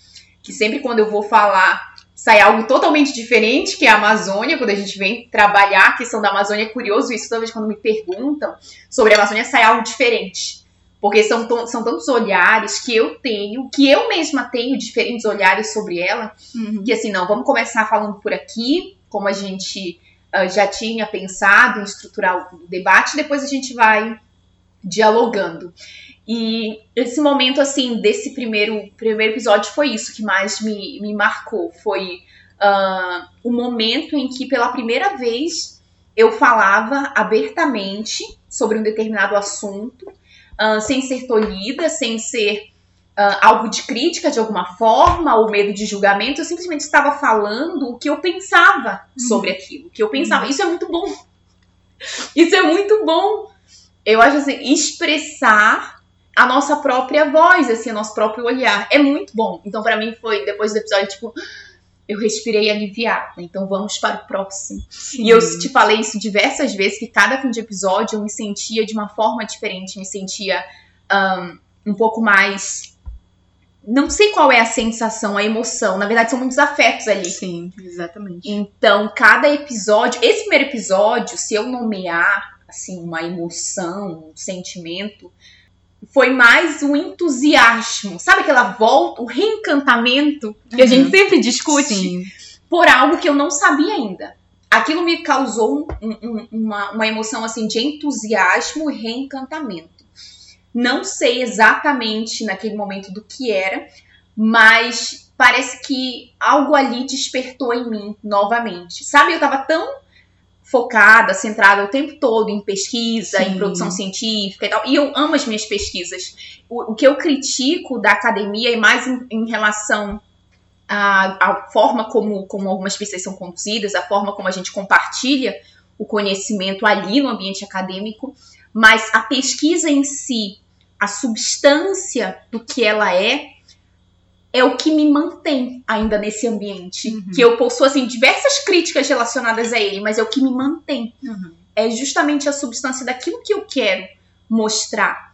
que sempre quando eu vou falar, sai algo totalmente diferente, que é a Amazônia, quando a gente vem trabalhar a questão da Amazônia, é curioso isso, toda vez quando me perguntam sobre a Amazônia, sai algo diferente. Porque são, são tantos olhares que eu tenho, que eu mesma tenho diferentes olhares sobre ela, que assim, não, vamos começar falando por aqui, como a gente ah, já tinha pensado em estruturar o debate, depois a gente vai dialogando. E esse momento, assim, desse primeiro, primeiro episódio foi isso que mais me, me marcou. Foi ah, o momento em que, pela primeira vez, eu falava abertamente sobre um determinado assunto, ah, sem ser tolhida, sem ser ah, algo de crítica de alguma forma, ou medo de julgamento. Eu simplesmente estava falando o que eu pensava sobre aquilo, o que eu pensava. Isso é muito bom. Isso é muito bom. Eu acho assim, expressar a nossa própria voz, assim, o nosso próprio olhar. É muito bom. Então, pra mim, foi depois do episódio, tipo, eu respirei aliviada. Então, vamos para o próximo. E eu te falei isso diversas vezes, que cada fim de episódio eu me sentia de uma forma diferente, me sentia ahn, um pouco mais. Não sei qual é a sensação, a emoção. Na verdade, são muitos afetos ali. Sim, exatamente. Então, cada episódio, esse primeiro episódio, se eu nomear assim uma emoção, um sentimento, foi mais um entusiasmo, sabe aquela volta, o reencantamento que a gente sempre discute Sim. por algo que eu não sabia ainda. Aquilo me causou um- um- uma, uma emoção assim de entusiasmo e reencantamento. Não sei exatamente naquele momento do que era, mas parece que algo ali despertou em mim novamente. Sabe, eu tava tão focada, centrada o tempo todo em pesquisa, Sim. em produção científica e tal. E eu amo as minhas pesquisas. O, o que eu critico da academia é mais em, em relação à, à forma como, como algumas pesquisas são conduzidas, a forma como a gente compartilha o conhecimento ali no ambiente acadêmico, mas a pesquisa em si, a substância do que ela é, é o que me mantém ainda nesse ambiente. Uhum. Que eu possuo, assim, diversas críticas relacionadas a ele, mas é o que me mantém. Uhum. É justamente a substância daquilo que eu quero mostrar.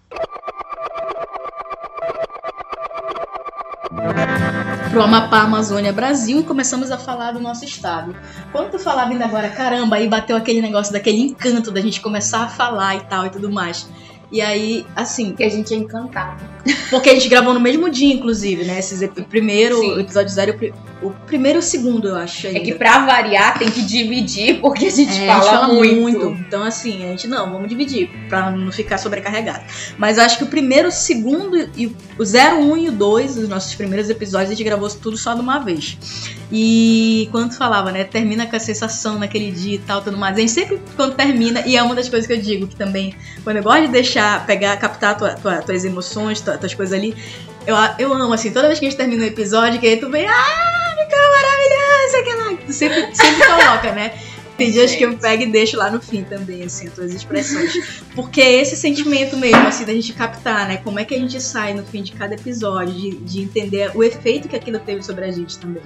Pro Amapá, Amazônia, Brasil e começamos a falar do nosso estado. Quando tu falava ainda agora, caramba, aí bateu aquele negócio daquele encanto da gente começar a falar e tal e tudo mais. E aí, assim, Que a gente é encantado. porque a gente gravou no mesmo dia, inclusive, né? Esses, ep- primeiro, Sim. episódio zero, o pri- o primeiro e o segundo, eu acho. É ainda. que pra variar tem que dividir, porque a gente, É, fala, a gente fala muito. muito. Então, assim, a gente não, vamos dividir, pra não ficar sobrecarregado. Mas acho que o primeiro, o segundo e o 0, 1 e o 2, os nossos primeiros episódios, a gente gravou tudo só de uma vez. E quando tu falava, né, termina com a sensação naquele dia e tal, tudo mais. A gente sempre, quando termina, e é uma das coisas que eu digo, que também, quando eu gosto de deixar, pegar, captar tua, tua- tuas emoções, tua- tuas coisas ali, eu, eu amo, assim, toda vez que a gente termina um episódio, que aí tu vem, ah, ficou maravilhoso, sempre, sempre coloca, né? Tem dias que eu pego e deixo lá no fim também, assim, as tuas expressões. Porque é esse sentimento mesmo, assim, da gente captar, né? Como é que a gente sai no fim de cada episódio, de, de entender o efeito que aquilo teve sobre a gente também.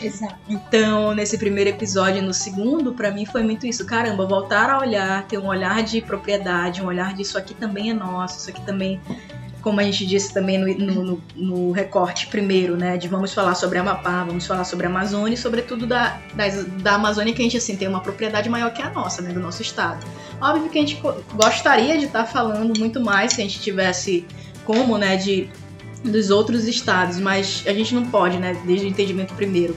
Exato. Então, nesse primeiro episódio e no segundo, pra mim foi muito isso. Caramba, voltar a olhar, ter um olhar de propriedade, um olhar de isso aqui também é nosso, isso aqui também, como a gente disse também no, no, no- recorte primeiro, né? De vamos falar sobre Amapá, vamos falar sobre a Amazônia e sobretudo da, das- da Amazônia que a gente, assim, tem uma propriedade maior que a nossa, né? Do nosso estado. Óbvio que a gente gostaria de estar falando muito mais se a gente tivesse como, né, de dos outros estados, mas a gente não pode, né, desde o entendimento primeiro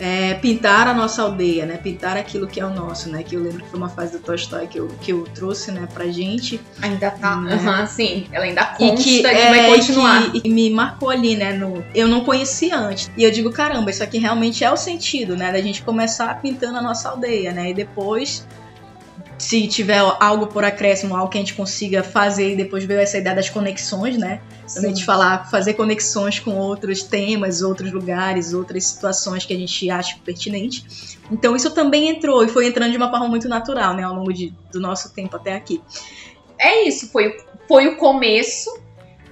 é, pintar a nossa aldeia, né? Pintar aquilo que é o nosso, né? Que eu lembro que foi uma fase do Tolstói que eu, que eu trouxe, né, pra gente. Ainda tá. Né? Aham, sim. Ela ainda E consta que, e é, vai continuar. e que- e me marcou ali, né? No, eu não conhecia antes. E eu digo, caramba, isso aqui realmente é o sentido, né? Da gente começar pintando a nossa aldeia, né? E depois, se tiver algo por acréscimo, algo que a gente consiga fazer, e depois veio essa ideia das conexões, né? A gente falar, fazer conexões com outros temas, outros lugares, outras situações que a gente acha pertinente. Então isso também entrou e foi entrando de uma forma muito natural, né, ao longo de- do nosso tempo até aqui. É isso, foi, foi o começo.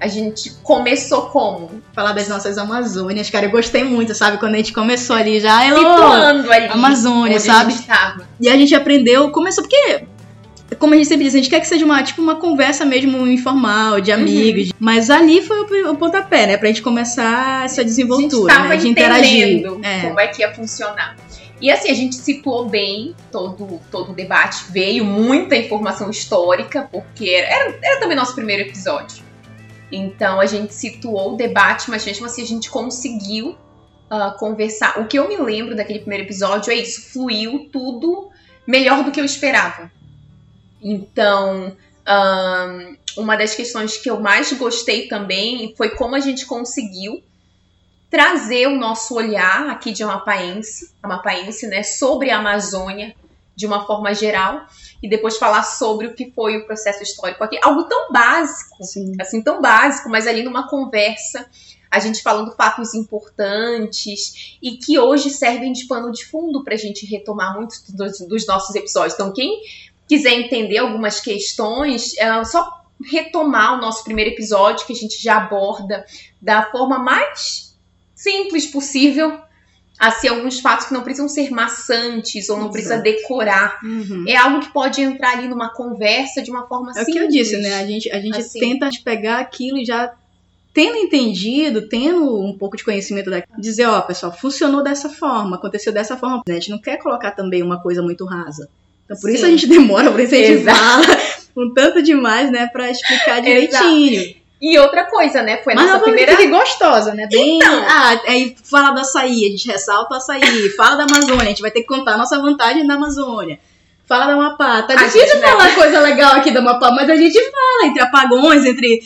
A gente começou como? Falar das nossas Amazônias, cara, eu gostei muito, sabe? Quando a gente começou ali já, hello, Situando ali. Amazônia, sabe? A. E a gente aprendeu, começou porque como a gente sempre diz, a gente quer que seja uma, tipo, uma conversa mesmo informal, de amigos. Mas ali foi o, o pontapé, né? Pra gente começar essa A gente desenvoltura, né? De interagir. É. como é que ia funcionar. E assim, a gente situou bem todo, todo o debate. Veio muita informação histórica, porque era, era, era também nosso primeiro episódio. Então a gente situou o debate, mas mesmo assim a gente conseguiu ah, conversar. O que eu me lembro daquele primeiro episódio é isso, fluiu tudo melhor do que eu esperava. Então, ahn, uma das questões que eu mais gostei também foi como a gente conseguiu trazer o nosso olhar aqui de amapaense, amapaense, né, sobre a Amazônia de uma forma geral e depois falar sobre o que foi o processo histórico aqui. Algo tão básico, Sim. assim, tão básico, mas ali numa conversa, a gente falando fatos importantes e que hoje servem de pano de fundo para a gente retomar muitos dos, dos nossos episódios. Então, quem quiser entender algumas questões, é só retomar o nosso primeiro episódio, que a gente já aborda da forma mais simples possível, assim, alguns fatos que não precisam ser maçantes ou não precisa Exato. decorar. Uhum. É algo que pode entrar ali numa conversa de uma forma É o simples. que eu disse, né? A gente, a gente Assim. tenta pegar aquilo e já tendo entendido, tendo um pouco de conhecimento daquilo, dizer, ó, pessoal, funcionou dessa forma, aconteceu dessa forma. A gente não quer colocar também uma coisa muito rasa. Então por isso Sim. a gente demora, por isso a gente Exato. fala um tanto demais, né, pra explicar direitinho. E outra coisa, né? Foi a Mas nossa primeira. fique gostosa, né? Bem, Então. ah, aí fala do açaí, a gente ressalta o açaí, fala da Amazônia, a gente vai ter que contar a nossa vantagem da Amazônia. Fala da Amapá. Tá A difícil gente, né? falar coisa legal aqui da Amapá, mas a gente fala entre apagões, entre.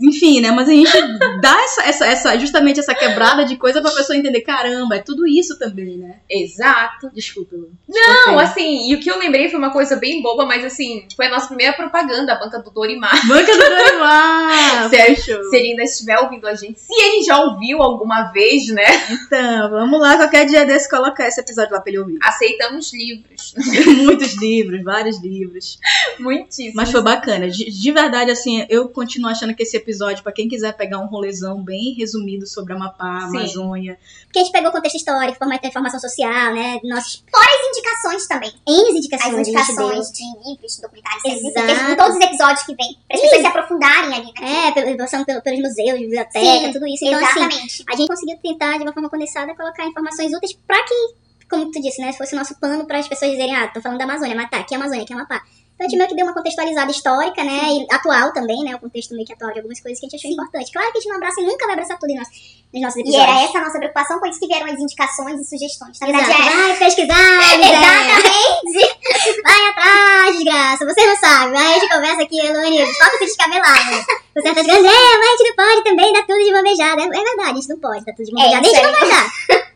Enfim, né? Mas a gente dá essa, essa, essa, justamente essa quebrada de coisa pra pessoa entender, caramba, é tudo isso também, né? Exato. Desculpa. Não, assim, e o que eu lembrei foi uma coisa bem boba, mas assim, foi a nossa primeira propaganda, a banca do Dorimar. Banca do Dorimar! Se ele ainda estiver ouvindo a gente, se ele já ouviu alguma vez, né? Então, vamos lá, qualquer dia desse, colocar esse episódio lá pra ele ouvir. Aceitamos livros. Muitos livros, vários livros. Muitíssimo. Mas foi bacana. De, de verdade, assim, eu continuo achando que esse episódio, pra quem quiser pegar um rolezão bem resumido sobre Amapá, Sim. Amazônia. Porque a gente pegou contexto histórico, informação social, né? Nossos As indicações também. N As indicações. a gente indicações de livros, documentários, Exato. todos os episódios que vem. Para as pessoas se aprofundarem ali. Né? É, pelo- passando pelo- pelos museus, biblioteca, Sim, tudo isso. Então, assim, Exatamente. a gente conseguiu tentar, de uma forma condensada, colocar informações úteis pra que, como tu disse, né? Fosse o nosso pano para as pessoas dizerem, ah, tô falando da Amazônia, mas tá, aqui é Amazônia, aqui é Amapá. Então a gente meio que deu uma contextualizada histórica, né? E atual também, né? O contexto meio que atual de algumas coisas que a gente achou Sim. importante. Claro que a gente não abraça e nunca vai abraçar tudo em nossos, nos nossos E episódios. era essa a nossa preocupação, por isso que vieram as indicações e sugestões. Na verdade, Exato. Vai pesquisar, Zé. Exatamente. Vai atrás, desgraça. Você não sabe. Aí a gente conversa aqui, Elone, só com se descabelado. Com certas coisas, é, mas a gente não pode também dar tudo de uma beijada. É, verdade, a gente não pode dar tudo de uma É, beijada. a gente não vai dar.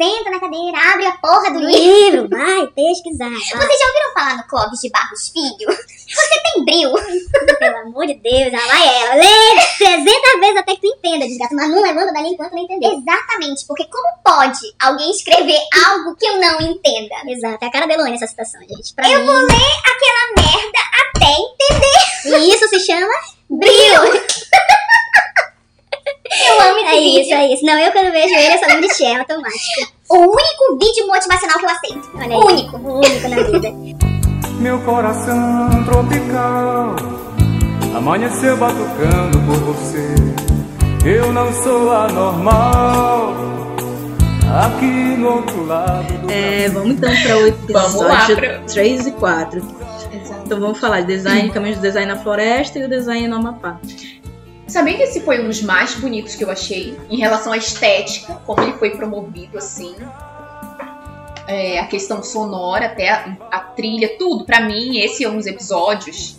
Senta na cadeira, abre a porra do livro. livro, vai pesquisar. Vai. Vocês já ouviram falar no Clóvis de Barros Filho? Você tem bril. Pelo amor de Deus, já vai ela. Lê 300 vezes até que tu entenda, desgraça. Mas não levanta dali enquanto não entender. Exatamente, porque como pode alguém escrever algo que eu não entenda? Exato, é a cara da Elone essa situação, gente. Pra Eu mim, vou ler aquela merda até entender. E isso se chama Bril. Eu amo esse É vídeo. isso, é isso. Não, eu quando vejo ele, eu só lembro de Cher, é automático. O único vídeo motivacional que eu aceito. Olha aí. O único. O único na vida. Meu coração tropical amanheceu batucando por você. Eu não sou anormal. Aqui no outro lado do É, vamos então para o episódio pra- 3 e 4. Então vamos falar de design, caminhos do design na floresta e o design no Amapá. Sabia que esse foi um dos mais bonitos que eu achei em relação à estética, como ele foi promovido assim. É, a questão sonora, até a, a trilha, tudo. Pra mim, esse é um dos episódios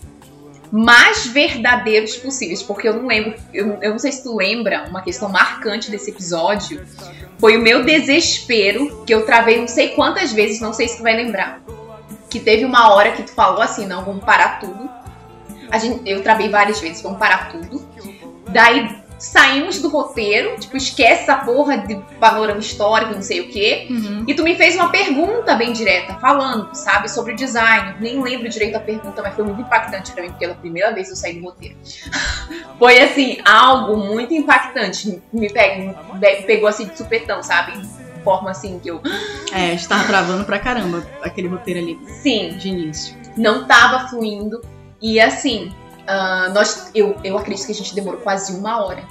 mais verdadeiros possíveis, porque eu não lembro, eu, eu não sei se tu lembra, uma questão marcante desse episódio foi o meu desespero, que eu travei não sei quantas vezes, não sei se tu vai lembrar. Que teve uma hora que tu falou assim, não, vamos parar tudo. A gente, eu travei várias vezes, vamos parar tudo. Daí saímos do roteiro, tipo, esquece essa porra de panorama histórico, não sei o quê. E tu me fez uma pergunta bem direta, falando, sabe, sobre design. Nem lembro direito a pergunta, mas foi muito impactante pra mim, porque pela primeira vez eu saí do roteiro. foi, assim, algo muito impactante. Me, pega, me pegou assim de supetão, sabe? De forma assim que eu. É, a gente tava travando pra caramba aquele roteiro ali Sim, de início. não tava fluindo. E assim, ah, nós, eu, eu acredito que a gente demorou quase uma hora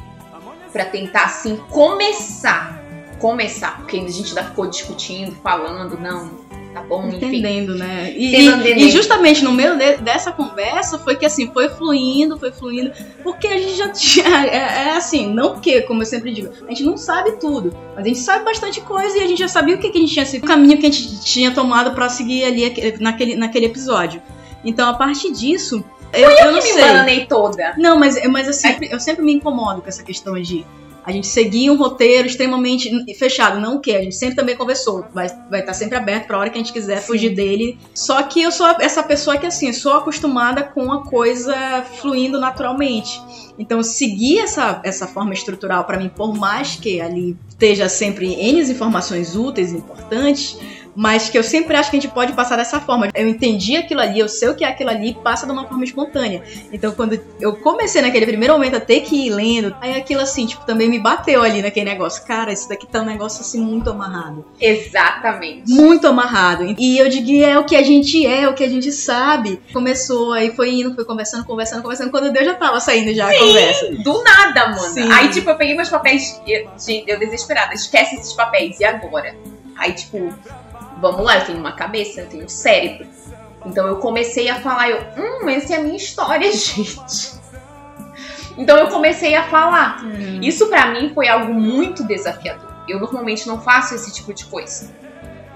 pra tentar assim começar. Começar, porque a gente ainda ficou discutindo, falando, não, tá bom, enfim. Entendendo, né? E, e- e justamente no meio de- dessa conversa foi que assim, foi fluindo, foi fluindo, porque a gente já tinha. É, é assim, não porque, como eu sempre digo, a gente não sabe tudo, mas a gente sabe bastante coisa e a gente já sabia o que, que a gente tinha sido, o caminho que a gente tinha tomado pra seguir ali aque- naquele, naquele episódio. Então, a partir disso, Eu, eu não me sei. bananei toda. Não, mas, mas eu, sempre, eu sempre me incomodo com essa questão de a gente seguir um roteiro extremamente fechado. Não o que, a gente sempre também conversou. Vai estar vai estar sempre aberto pra hora que a gente quiser fugir dele. Só que eu sou essa pessoa que, assim, sou acostumada com a coisa fluindo naturalmente. Então, seguir essa, essa forma estrutural, pra mim, por mais que ali esteja sempre N informações úteis e importantes, mas que eu sempre acho que a gente pode passar dessa forma. Eu entendi aquilo ali, eu sei o que é aquilo ali, passa de uma forma espontânea. Então, quando eu comecei naquele primeiro momento a ter que ir lendo, aí aquilo assim, tipo, também me bateu ali naquele negócio. Cara, isso daqui tá um negócio assim muito amarrado. Exatamente. Muito amarrado. E eu digo, é o que a gente é, é o que a gente sabe. Começou, aí foi indo, foi conversando, conversando, conversando. Quando deu, já tava saindo já a conversa. Do nada, mano. Sim. Aí, tipo, eu peguei meus papéis. Gente, eu desesperada. Esquece esses papéis. E agora? Aí, tipo, vamos lá, eu tenho uma cabeça, eu tenho um cérebro. Então eu comecei a falar, eu, hum, essa é a minha história, gente. Então eu comecei a falar. Isso pra mim foi algo muito desafiador. Eu normalmente não faço esse tipo de coisa.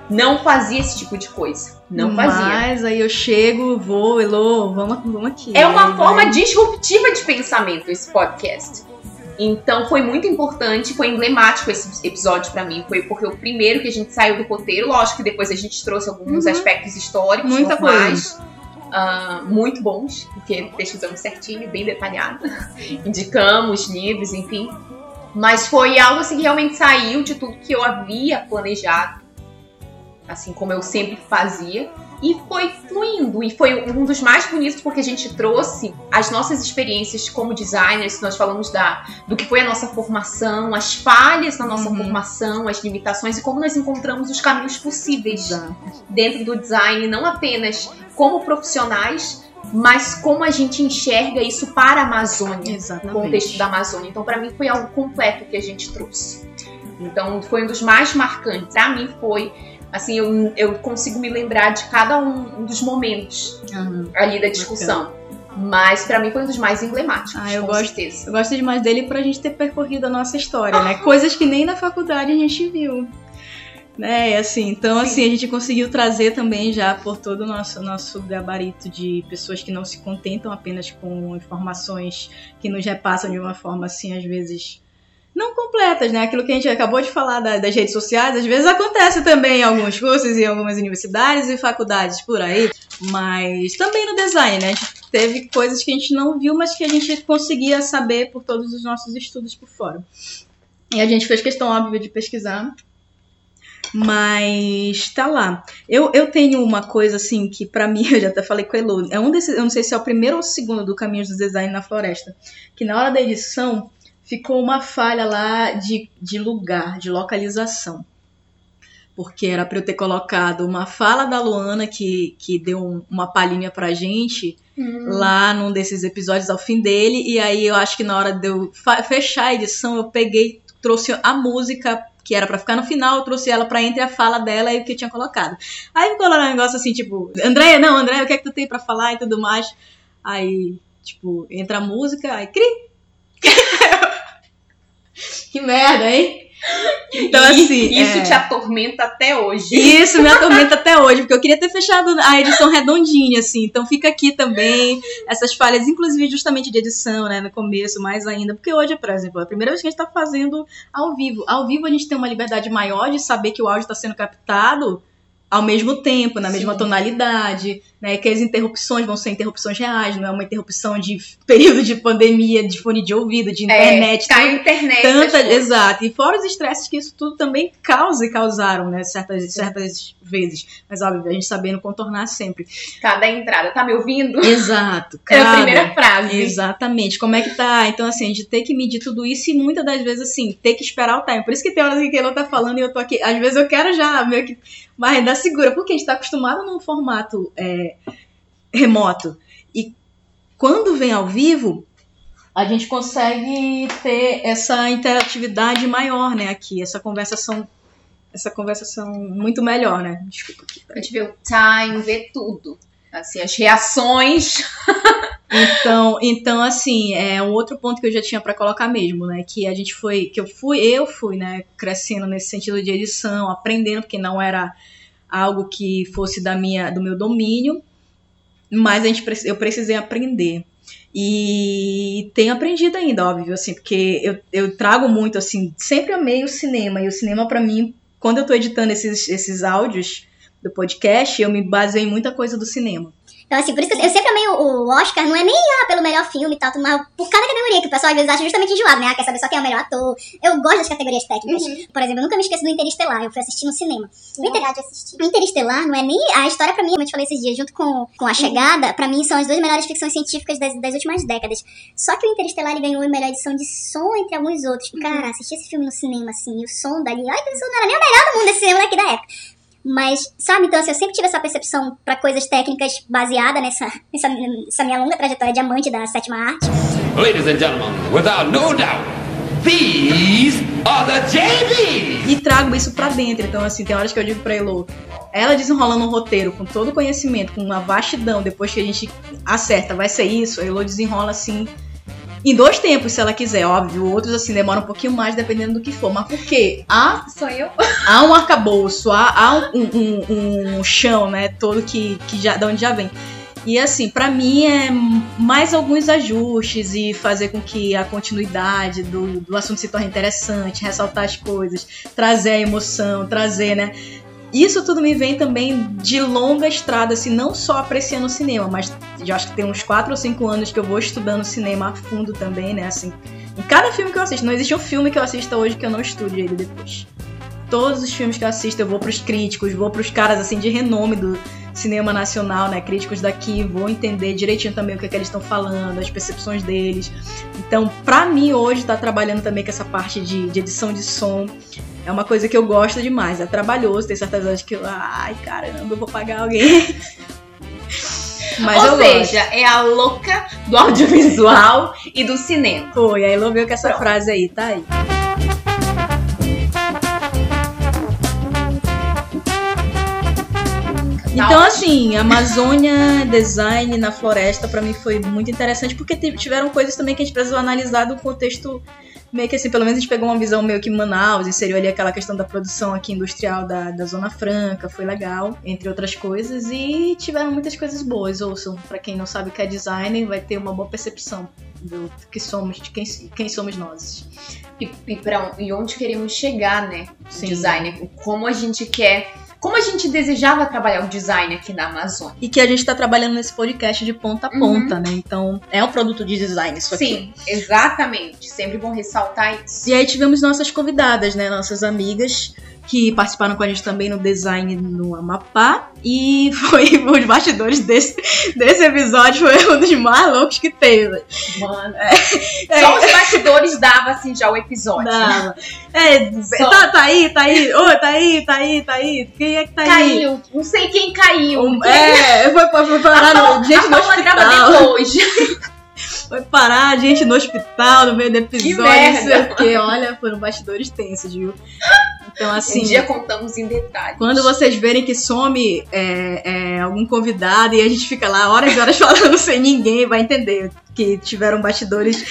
Não fazia esse tipo de coisa. Não fazia. Mas aí eu chego, vou, Elô, vamos, vamos aqui. É uma forma disruptiva de pensamento esse podcast. Então foi muito importante, foi emblemático esse episódio pra mim, foi porque o primeiro que a gente saiu do roteiro, lógico que depois a gente trouxe alguns Uhum. aspectos históricos Muita normais, ah, muito bons, porque pesquisamos certinho, bem detalhado, indicamos livros, enfim. Mas foi algo assim que realmente saiu de tudo que eu havia planejado, assim como eu sempre fazia. E foi fluindo, e foi um dos mais bonitos porque a gente trouxe as nossas experiências como designers, nós falamos da, do que foi a nossa formação, as falhas na nossa Uhum. formação, as limitações e como nós encontramos os caminhos possíveis Exato. dentro do design, não apenas como profissionais, mas como a gente enxerga isso para a Amazônia no Exatamente. contexto da Amazônia. Então, para mim, foi algo completo que a gente trouxe. Então, foi um dos mais marcantes. Para mim, foi. Assim, eu, eu consigo me lembrar de cada um, dos momentos Aham. ali da discussão. Mas, para mim, foi um dos mais emblemáticos. Ah, eu com gosto. certeza. Eu gosto demais dele pra gente ter percorrido a nossa história, né? Coisas que nem na faculdade a gente viu. Né, assim, então assim, a gente conseguiu trazer também já por todo o nosso, nosso gabarito de pessoas que não se contentam apenas com informações que nos repassam de uma forma assim, às vezes, não completas, né? Aquilo que a gente acabou de falar da- das redes sociais, às vezes acontece também em alguns cursos, em algumas universidades e faculdades por aí, mas também no design, né? A gente teve coisas que a gente não viu, mas que a gente conseguia saber por todos os nossos estudos por fora. E a gente fez questão, óbvia, de pesquisar. Mas tá lá. Eu, eu tenho uma coisa assim que pra mim, eu já até falei com a Elo, é um desses, eu não sei se é o primeiro ou o segundo do Caminhos do Design na Floresta, que na hora da edição ficou uma falha lá de, de lugar, de localização. Porque era pra eu ter colocado uma fala da Luana que, que deu um- uma palhinha pra gente lá num desses episódios ao fim dele. E aí eu acho que na hora de eu fechar a edição, eu peguei, trouxe a música que era pra ficar no final, eu trouxe ela pra entre a fala dela e o que eu tinha colocado. Aí ficou lá um negócio assim, tipo, Andréia, não, Andréia, o que é que tu tem pra falar e tudo mais. Aí, tipo, entra a música, aí cri. que merda, hein? Então, E assim. isso é... te atormenta até hoje. Isso me atormenta até hoje, porque eu queria ter fechado a edição redondinha, assim. Então fica aqui também essas falhas, inclusive justamente de edição, né? No começo, mais ainda. Porque hoje, por exemplo, é a primeira vez que a gente tá fazendo ao vivo. Ao vivo a gente tem uma liberdade maior de saber que o áudio está sendo captado ao mesmo tempo, na mesma Sim. tonalidade, né? Que as interrupções vão ser interrupções reais, não é uma interrupção de período de pandemia, de fone de ouvido, de internet. É, cai a internet. Tanta, exato. E fora os estresses que isso tudo também causa e causaram, né? Certas, certas vezes. Mas, óbvio, a gente sabendo contornar sempre. Cada entrada. Tá me ouvindo? Exato. É a cada- primeira frase. Exatamente. Como é que tá? Então, assim, a gente tem que medir tudo isso e muitas das vezes, assim, ter que esperar o time. Por isso que tem horas que ela tá falando e eu tô aqui. Às vezes eu quero já meio que. Mas dá segura, porque a gente tá acostumado num formato é, remoto. E quando vem ao vivo, a gente consegue ter essa interatividade maior, né, aqui, essa conversação. Essa conversação muito melhor, né? Desculpa aqui. A gente vê o time, vê tudo. Assim, as reações. Então, então assim, é um outro ponto que eu já tinha para colocar mesmo, né? Que a gente foi, que eu fui, eu fui, né, crescendo nesse sentido de edição, aprendendo, porque não era algo que fosse da minha, do meu domínio, mas a gente, eu precisei aprender. E tenho aprendido ainda, óbvio, assim, porque eu, eu trago muito, assim, sempre amei o cinema, e o cinema pra mim, quando eu tô editando esses, esses áudios do podcast, eu me baseio em muita coisa do cinema. Então, assim, por isso que eu, eu sempre amei o, o Oscar, não é nem ah, pelo melhor filme e tal, mas por cada categoria, que o pessoal às vezes acha justamente enjoado, né? Ah, quer saber só quem é o melhor ator. Eu gosto das categorias técnicas. Por exemplo, eu nunca me esqueço do Interestelar, eu fui assistir no cinema. Sim, verdade, assisti. O Interestelar não é nem. A história, pra mim, como eu te falei esses dias, junto com, com A Chegada, pra mim são as duas melhores ficções científicas das, das últimas décadas. Só que o Interestelar ele ganhou a melhor edição de som entre alguns outros. Cara, assistir esse filme no cinema, assim, e o som dali. Ai, o som não era nem o melhor do mundo desse cinema daqui da época. Mas, sabe, então assim, eu sempre tive essa percepção pra coisas técnicas baseada nessa, nessa, nessa minha longa trajetória de amante da sétima arte. Ladies and gentlemen, without no doubt, these are the JVs! E trago isso pra dentro. Então, assim, tem horas que eu digo pra Elo, ela desenrolando um roteiro com todo o conhecimento, com uma vastidão, depois que a gente acerta, vai ser isso, a Elo desenrola assim. Em dois tempos, se ela quiser, óbvio. Outros, assim, demoram um pouquinho mais, dependendo do que for. Mas por quê? Há, Sou eu? há um arcabouço, há, há um, um- um chão, né? Todo que, que já, de onde já vem. E assim, pra mim é mais alguns ajustes e fazer com que a continuidade do, do assunto se torne interessante, ressaltar as coisas, trazer a emoção, trazer, né? Isso tudo me vem também de longa estrada, assim, não só apreciando o cinema, mas já acho que tem uns 4 ou 5 anos que eu vou estudando cinema a fundo também, né? Assim, em cada filme que eu assisto, não existe um filme que eu assista hoje que eu não estude ele depois. Todos os filmes que eu assisto, eu vou pros críticos, vou pros caras assim de renome do cinema nacional, né? Críticos daqui, vou entender direitinho também o que, é que eles estão falando, as percepções deles. Então, pra mim hoje, tá trabalhando também com essa parte de, de edição de som. É uma coisa que eu gosto demais. É trabalhoso, tem certas horas que eu. Ai, caramba, eu vou pagar alguém. Mas Ou seja, é a louca do audiovisual e do cinema. gosto. Foi, aí veio com essa Pronto. frase aí, tá aí. Então, assim, Amazônia Design na floresta pra mim foi muito interessante porque ti- tiveram coisas também que a gente precisou analisar do contexto meio que assim, pelo menos a gente pegou uma visão meio que Manaus, inseriu ali aquela questão da produção aqui industrial da, da Zona Franca, foi legal, entre outras coisas, e tiveram muitas coisas boas. Ouçam, pra quem não sabe o que é design, vai ter uma boa percepção do que somos, de quem, quem somos nós. E, e, pra, e onde queremos chegar, né? Sim. design. Como a gente quer. Como a gente desejava trabalhar o design aqui na Amazônia. E que a gente tá trabalhando nesse podcast de ponta a ponta, né? Então, é um produto de design isso aqui. Sim, exatamente. Sempre bom ressaltar isso. E aí tivemos nossas convidadas, né? Nossas amigas que participaram com a gente também no design no Amapá. E foi os bastidores desse, desse episódio foi um dos mais loucos que teve. Mano. É, Só os bastidores dava assim já o episódio. Dava. É, tá, tá aí, tá aí. Ô, tá aí, tá aí, tá aí. Quem é que tá aí? Caiu. Não sei quem caiu. Um- é, foi, foi, foi parar no, gente a no grava hospital. depois. Foi parar a gente no hospital no meio do episódio, não sei merda. o quê. Olha, foram bastidores tensos, viu? Então, assim. um dia contamos em detalhes. Quando vocês verem que some é, é, algum convidado e a gente fica lá horas e horas falando sem ninguém, vai entender que tiveram bastidores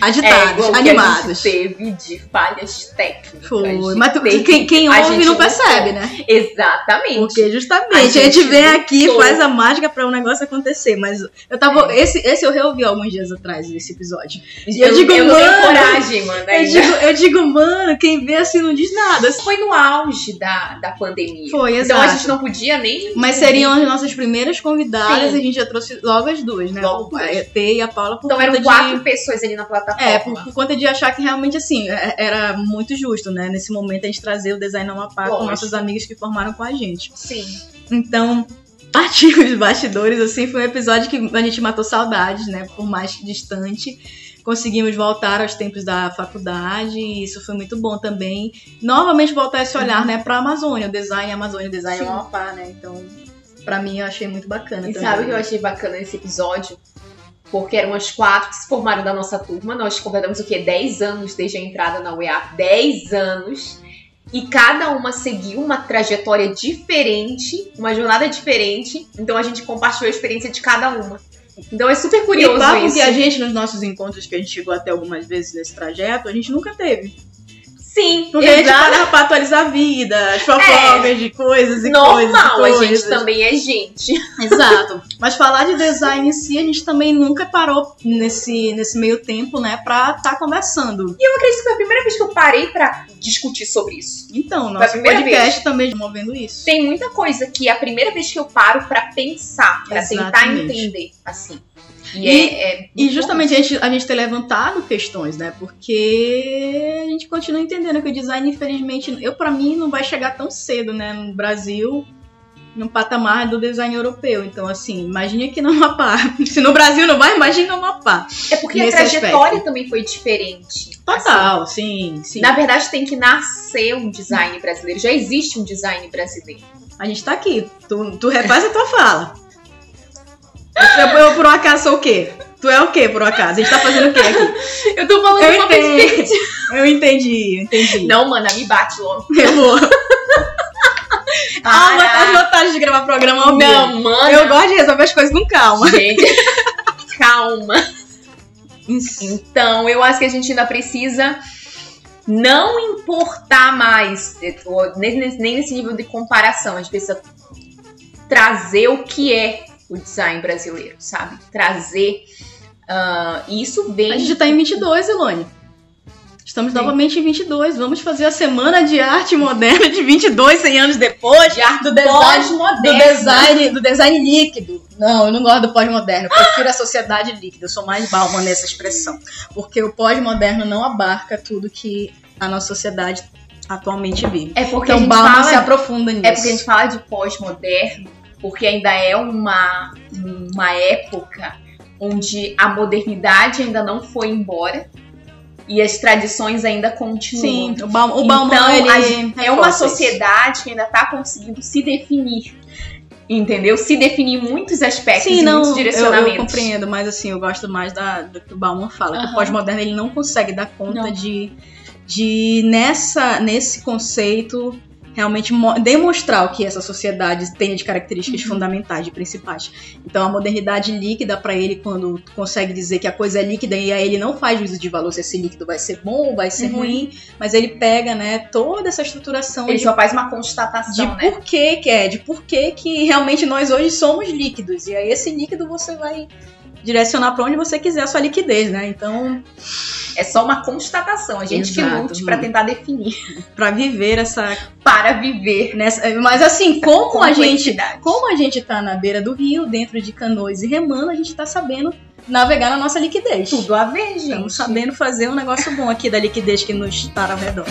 é, agitados, igual que a gente animados. teve de falhas técnicas. Foi. Mas tu- quem, quem a ouve gente não percebe, né? Exatamente. Porque justamente A a gente, gente vem aqui, lutou. faz a mágica pra um negócio acontecer. Mas eu tava. Esse, esse eu reouvi alguns dias atrás, esse episódio. E eu, digo, eu não tenho mano. coragem, mano. Eu digo, eu digo, mano, quem vê assim não diz nada. Foi no auge da, da pandemia. Foi, Então a exato. gente não podia nem. Mas seriam as nossas primeiras convidadas Sim. e a gente já trouxe logo as duas, né? Logo a duas. ET e a Paula por Então eram de- quatro pessoas ali na plataforma. É, por, por conta de achar que realmente, assim, é- era muito justo, né? Nesse momento a gente trazer o design ao mapa com nossos amigos que formaram com a gente. Sim. Então, partir os bastidores, assim, foi um episódio que a gente matou saudades, né? Por mais que distante. Conseguimos voltar aos tempos da faculdade e isso foi muito bom também. Novamente voltar esse olhar, né, pra Amazônia, o design Amazônia, o design Sim. Amapá, né? Então, pra mim eu achei muito bacana E também. sabe o que eu achei bacana nesse episódio? Porque eram as quatro que se formaram da nossa turma. Nós completamos o quê? 10 anos desde a entrada na UEA. 10 anos. E cada uma seguiu uma trajetória diferente, uma jornada diferente. Então a gente compartilhou a experiência de cada uma. Então é super E curioso papo isso. que a gente, nos nossos encontros que a gente chegou até algumas vezes nesse trajeto, a gente nunca teve. Sim, Porque a gente parava pra atualizar a vida, as fofocas de coisas e coisas e Normal, a coisas. gente também é gente. Exato. Mas falar de design em si, a gente também nunca parou nesse, nesse meio tempo, né, pra estar conversando. E eu acredito que foi a primeira vez que eu parei pra discutir sobre isso. Então, nosso primeira podcast também movendo isso. Tem muita coisa que é a primeira vez que eu paro pra pensar, pra tentar entender, assim. E, E- é, é E justamente a gente, a gente ter levantado questões, né? Porque a gente continua entendendo que o design, infelizmente, eu para mim não vai chegar tão cedo, né? No Brasil, no patamar do design europeu. Então, assim, imagine aqui no Amapá. Se no Brasil não vai, imagine no Amapá. É porque a trajetória aspecto. também foi diferente. Total, sim, sim. Assim, na verdade, tem que nascer um design brasileiro. Já existe um design brasileiro. A gente tá aqui. Tu, tu refaz a tua fala. Eu, eu, por um acaso, sou o quê? Tu é o quê, por um acaso? A gente tá fazendo o quê aqui? Eu tô falando Eu uma entendi. perspectiva. Eu entendi, eu entendi. Não, mana, me bate logo. Eu vou. Ah, Caraca. as vantagens de gravar programa ao vivo. Não, mana. Eu gosto de resolver as coisas com calma. Gente, calma. Então, eu acho que a gente ainda precisa não importar mais, nem nesse nível de comparação, a gente precisa trazer o que é o design brasileiro, sabe? Trazer. e isso vem. A gente tá em 22, Elone. Estamos Sim. novamente em 22. Vamos fazer a Semana de Arte Moderna de 22, 100 anos depois. de arte do design, do pós-moderna. design, do design líquido. Não, eu não gosto do pós-moderno. Eu prefiro a sociedade líquida. Eu sou mais Bauman nessa expressão. Porque o pós-moderno não abarca tudo que a nossa sociedade atualmente vive. É porque a Então gente Bauman fala se aprofunda nisso. É porque a gente fala de pós-moderno, porque ainda é uma, uma época onde a modernidade ainda não foi embora e as tradições ainda continuam. Sim, o Bauman, o Bauman então, ele a gente- é uma sociedade que ainda está conseguindo se definir. Entendeu? Se definir em muitos aspectos Sim, e não, muitos eu, direcionamentos. eu compreendo, mas assim, eu gosto mais da, do que o Bauman fala, que Aham. o pós-moderno ele não consegue dar conta Não. de, de nessa, nesse conceito realmente mo- demonstrar o que essa sociedade tem de características Uhum. fundamentais e principais. Então a modernidade líquida para ele quando consegue dizer que a coisa é líquida e aí ele não faz juízo de valor se esse líquido vai ser bom ou vai ser Uhum. ruim, mas ele pega, né, toda essa estruturação Ele de só faz uma de constatação, né? por que que é, de por que que realmente nós hoje somos líquidos. E aí esse líquido você vai direcionar para onde você quiser a sua liquidez, né? Então, É só uma constatação. A gente que Exato, lute para tentar definir. para viver essa Para viver. nessa, mas assim, como a gente, como a gente tá na beira do rio, dentro de canoas e remando, a gente tá sabendo navegar na nossa liquidez. Tudo a ver, gente. Estamos sabendo fazer um negócio bom aqui da liquidez que nos está ao redor.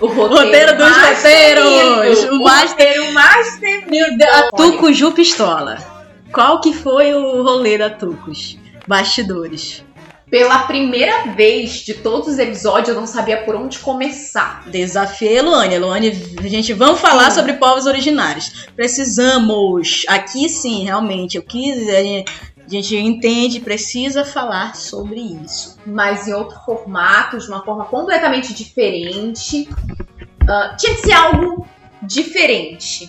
O Roteiro dos mais roteiros! temido. O mais roteiro mais temido. A Pistola. Qual que foi o rolê da Tucos? Bastidores. Pela primeira vez de todos os episódios, eu não sabia por onde começar. Desafiei a Eloane. Eloane, a gente vamos falar sobre povos originários. Precisamos. Aqui sim, realmente. Eu quis. A gente, entende, precisa falar sobre isso. Mas em outro formato, de uma forma completamente diferente. Ah, tinha que ser algo diferente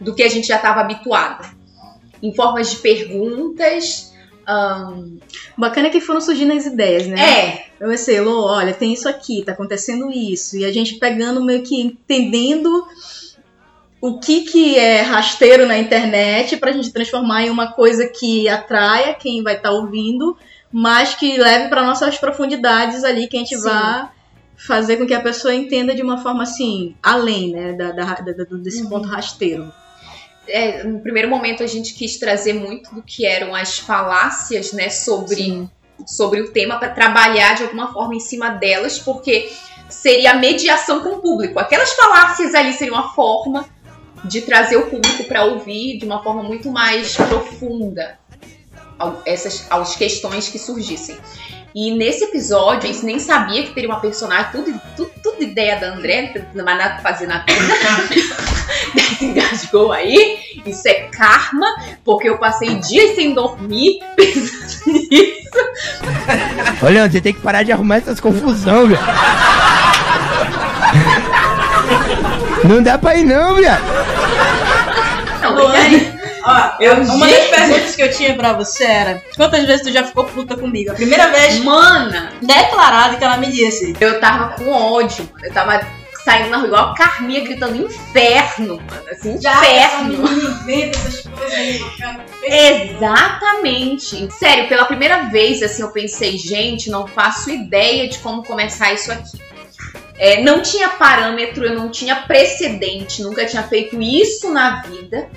do que a gente já estava habituado. Em formas de perguntas. ahn, Bacana que foram surgindo as ideias, né? é, Eu pensei, Lô, olha, tem isso aqui, tá acontecendo isso. E a gente pegando meio que entendendo o que, que é rasteiro na internet pra gente transformar em uma coisa que atraia quem vai estar ouvindo, mas que leve para nossas profundidades ali, que a gente Sim. vá fazer com que a pessoa entenda de uma forma assim, além, né, da, da- da- desse Uhum. ponto rasteiro. é, no primeiro momento a gente quis trazer muito do que eram as falácias, né, sobre, sobre o tema para trabalhar de alguma forma em cima delas, porque seria a mediação com o público. Aquelas falácias ali seriam uma forma de trazer o público para ouvir de uma forma muito mais profunda essas as questões que surgissem. E nesse episódio, a gente nem sabia que teria uma personagem, tudo, tudo, tudo ideia da André, mais nada pra fazer na vida. Engasgou aí, isso é karma, porque eu passei dias sem dormir pensando nisso. Leandro, você tem que parar de arrumar essas confusão, velho. Não dá pra ir não, viado. Não, Luane, ó, Eu uma das perguntas que eu tinha pra você era: quantas vezes tu já ficou puta comigo? A primeira vez Mana, declarado que ela me disse. eu tava com ódio, mano. Eu tava saindo na rua igual a Carminha gritando inferno, mano. Assim, inferno. Exatamente. Sério, pela primeira vez, assim, eu pensei, gente, não faço ideia de como começar isso aqui. É, não tinha parâmetro, eu não tinha precedente, nunca tinha feito isso na vida.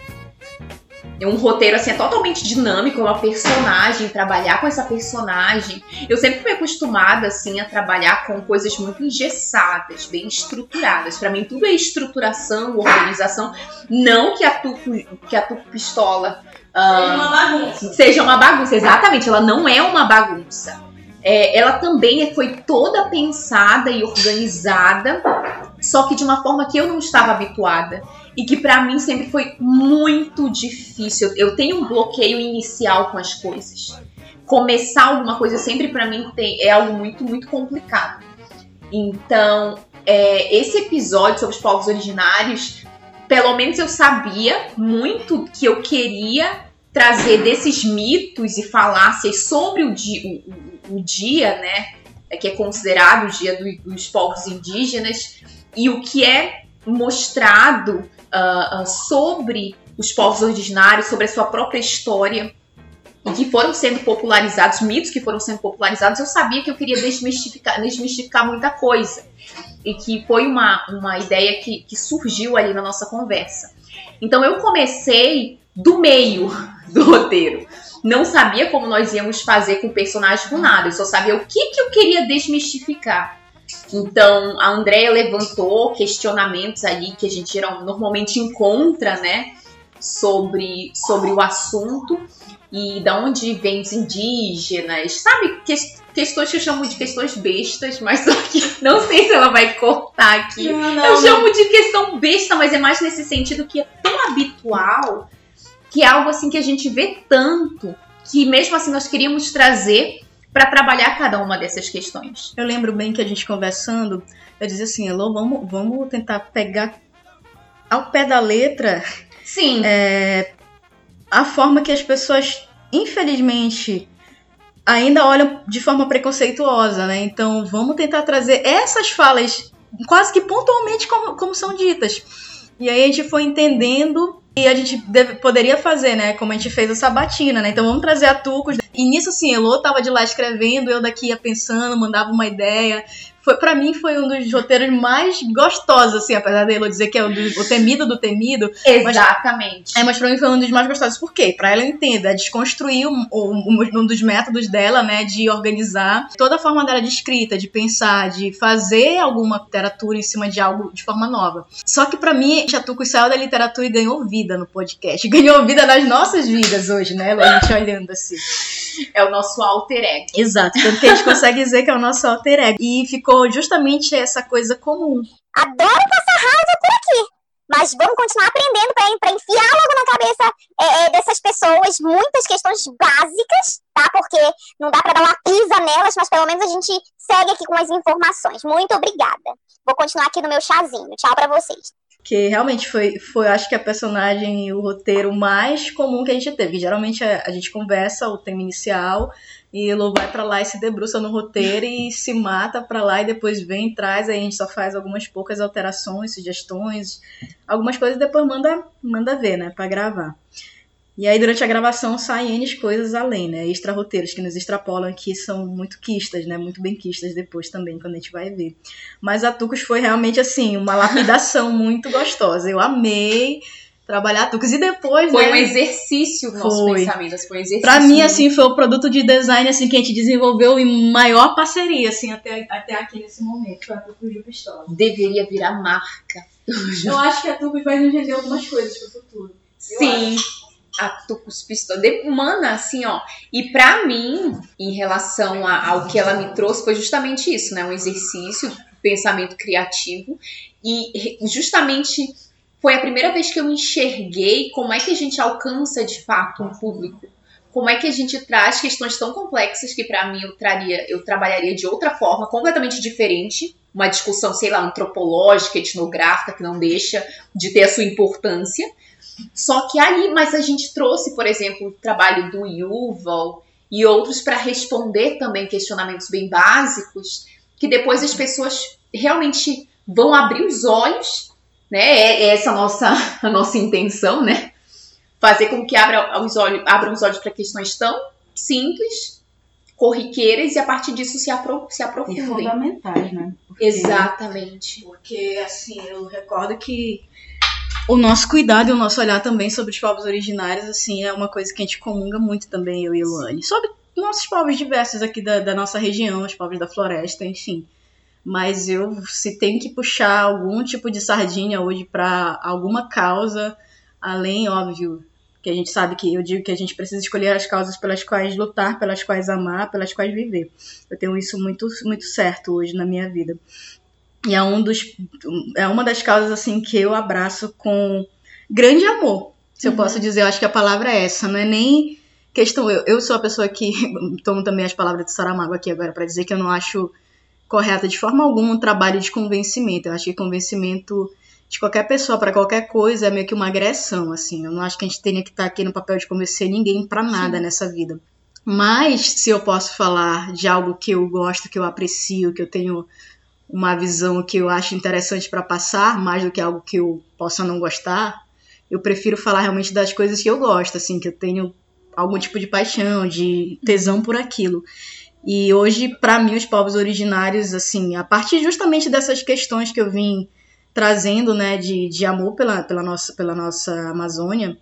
É um roteiro assim é totalmente dinâmico, é uma personagem, trabalhar com essa personagem. Eu sempre fui acostumada assim a trabalhar com coisas muito engessadas, bem estruturadas. Para mim tudo é estruturação, organização, não que a Tuco, que a Tuco Pistola ah, uma bagunça. seja uma bagunça. Exatamente, ela não é uma bagunça. É, ela também foi toda pensada e organizada, só que de uma forma que eu não estava habituada e que pra mim sempre foi muito difícil. Eu tenho um bloqueio inicial com as coisas. Começar alguma coisa sempre pra mim tem, é algo muito, muito complicado. Então, é, esse episódio sobre os povos originários, pelo menos eu sabia muito que eu queria trazer desses mitos e falácias sobre o dia, o, o dia né? Que é considerado o dia do, dos povos indígenas e o que é mostrado uh, uh, sobre os povos originários, sobre a sua própria história e que foram sendo popularizados, mitos que foram sendo popularizados, eu sabia que eu queria desmistificar, desmistificar muita coisa. E que foi uma, uma ideia que, que surgiu ali na nossa conversa. Então eu comecei do meio do roteiro. Não sabia como nós íamos fazer com o personagem do nada. Eu só sabia o que, que eu queria desmistificar. Então, a Andrea levantou questionamentos ali que a gente normalmente encontra, né? Sobre, sobre o assunto e da onde vêm os indígenas, sabe? Que, questões que eu chamo de questões bestas, mas só que não sei se ela vai cortar aqui. Não, não, eu não. chamo de questão besta, mas é mais nesse sentido que é tão habitual que é algo assim que a gente vê tanto que mesmo assim nós queríamos trazer para trabalhar cada uma dessas questões. Eu lembro bem que a gente conversando, eu dizia assim, Elô, vamos, vamos tentar pegar ao pé da letra Sim, é, a forma que as pessoas, infelizmente, ainda olham de forma preconceituosa, né? Então, vamos tentar trazer essas falas quase que pontualmente como, como são ditas. E aí a gente foi entendendo e a gente deve- poderia fazer, né? Como a gente fez a sabatina, né? Então vamos trazer a Tucos. E nisso, assim, Elô tava de lá escrevendo, eu daqui ia pensando, mandava uma ideia. Foi, pra mim foi um dos roteiros mais gostosos, assim, apesar de Elô dizer que é o, do- o temido do temido. exatamente. É, mas pra mim foi um dos mais gostosos. Por quê? Pra ela entender, desconstruir um, um- um dos métodos dela, né? De organizar toda a forma dela de escrita, de pensar, de fazer alguma literatura em cima de algo de forma nova. Só que pra mim, Chatuco saiu da literatura e ganhou vida no podcast. Ganhou vida nas nossas vidas hoje, né? A gente olhando assim. É o nosso alter ego. Exato. Tanto que a gente consegue dizer que é o nosso alter ego. E ficou justamente essa coisa comum. Adoro passar raiva por aqui. Mas vamos continuar aprendendo pra enfiar logo na cabeça é, é, dessas pessoas muitas questões básicas, tá? Porque não dá pra dar uma pisa nelas, mas pelo menos a gente segue aqui com as informações. Muito obrigada. Vou continuar aqui no meu chazinho. Tchau pra vocês. Que realmente foi, foi, acho que a personagem e o roteiro mais comum que a gente teve. Geralmente a, a gente conversa o tema inicial e Elo vai pra lá e se debruça no roteiro e se mata pra lá e depois vem, traz, aí a gente só faz algumas poucas alterações, sugestões, algumas coisas e depois manda, manda ver, né, pra gravar. E aí durante a gravação saem N coisas além, né, extra roteiros que nos extrapolam que são muito quistas, né, muito bem quistas depois também, quando a gente vai ver. Mas a Tucos foi realmente assim, uma lapidação muito gostosa. Eu amei trabalhar a Tucos. E depois, Foi né? um exercício do nosso Foi. pensamento. Foi um exercício. Pra mim, assim, foi o produto de design assim, que a gente desenvolveu em maior parceria, assim, até, até aqui nesse momento. Foi a Tucos de Pistola. deveria virar marca. Eu acho que a Tucos vai nos render algumas coisas pro futuro. Sim. A Tucus Pistola. De- Mana, assim, ó. E pra mim, em relação a- ao que ela me trouxe, foi justamente isso, né? Um exercício, pensamento criativo. E justamente foi a primeira vez que eu enxerguei como é que a gente alcança de fato um público. Como é que a gente traz questões tão complexas que pra mim eu traria, eu trabalharia de outra forma, completamente diferente, uma discussão, sei lá, antropológica, etnográfica que não deixa de ter a sua importância. Só que ali, mas a gente trouxe, por exemplo, o trabalho do Yuval e outros para responder também questionamentos bem básicos, que depois as pessoas realmente vão abrir os olhos, né? É, é essa a nossa, a nossa intenção, né? Fazer com que abra os olhos, abram os olhos para questões tão simples, corriqueiras, e a partir disso se, apro se E aprofundem. fundamentais, né? Porque- Exatamente. Porque, assim, eu recordo que o nosso cuidado e o nosso olhar também sobre os povos originários, assim, é uma coisa que a gente comunga muito também, eu e Luane. Sobre nossos povos diversos aqui da, da nossa região, os povos da floresta, enfim. Mas eu, se tenho que puxar algum tipo de sardinha hoje para alguma causa, além, óbvio, que a gente sabe que eu digo que a gente precisa escolher as causas pelas quais lutar, pelas quais amar, pelas quais viver. Eu tenho isso muito, muito certo hoje na minha vida. E é um dos é uma das causas assim que eu abraço com grande amor. Se eu posso dizer, eu acho que a palavra é essa, não é nem questão eu, eu sou a pessoa que tomo também as palavras de Saramago aqui agora para dizer que eu não acho correta de forma alguma um trabalho de convencimento. Eu acho que convencimento de qualquer pessoa para qualquer coisa é meio que uma agressão, assim. Eu não acho que a gente tenha que estar aqui no papel de convencer ninguém para nada nessa vida. Mas se eu posso falar de algo que eu gosto, que eu aprecio, que eu tenho uma visão que eu acho interessante para passar, mais do que algo que eu possa não gostar, eu prefiro falar realmente das coisas que eu gosto, assim, que eu tenho algum tipo de paixão, de tesão por aquilo. E hoje, para mim, os povos originários, assim, a partir justamente dessas questões que eu vim trazendo, né, de, de amor pela, pela, nossa, pela nossa Amazônia,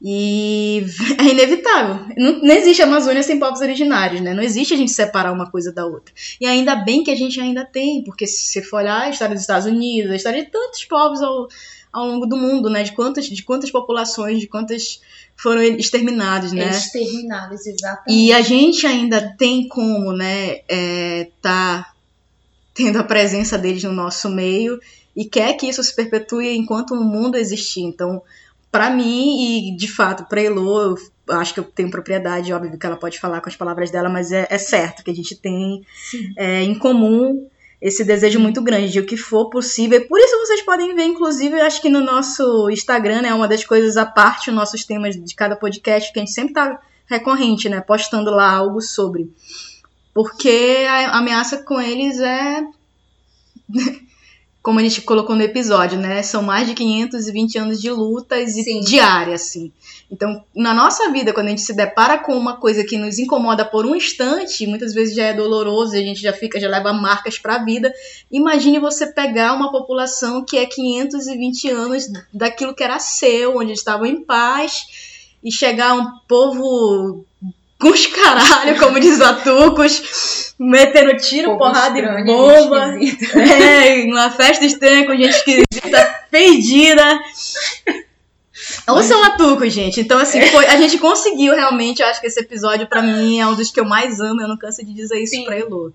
e é inevitável. Não, não existe Amazônia sem povos originários, né? Não existe a gente separar uma coisa da outra. E ainda bem que a gente ainda tem, porque se você for olhar a história dos Estados Unidos, a história de tantos povos ao, ao longo do mundo, né? De quantas, de quantas populações, de quantas foram exterminados, né? Exterminadas, exatamente. E a gente ainda tem como, né, é, tá tendo a presença deles no nosso meio e quer que isso se perpetue enquanto o mundo existir. Então, para mim e de fato para Elo, eu acho que eu tenho propriedade, óbvio que ela pode falar com as palavras dela, mas é, é certo que a gente tem é, em comum esse desejo muito grande de o que for possível. E por isso vocês podem ver, inclusive, eu acho que no nosso Instagram, né, uma das coisas à parte, os nossos temas de cada podcast, que a gente sempre tá recorrente, né, postando lá algo sobre. Porque a ameaça com eles é como a gente colocou no episódio, né? São mais de 520 anos de lutas e Sim. diárias, assim. Então, na nossa vida, quando a gente se depara com uma coisa que nos incomoda por um instante, muitas vezes já é doloroso e a gente já fica, já leva marcas para a vida. Imagine você pegar uma população que é 520 anos daquilo que era seu, onde eles estavam em paz, e chegar um povo com os caralho, como diz o Atucos, metendo tiro, Povo porrada e bomba. É, uma festa estranha com gente esquisita, perdida. Ou são atucos, gente. Então, assim, foi, a gente conseguiu realmente. Eu acho que esse episódio, pra mim, é um dos que eu mais amo. Eu não canso de dizer isso Sim. pra Elo.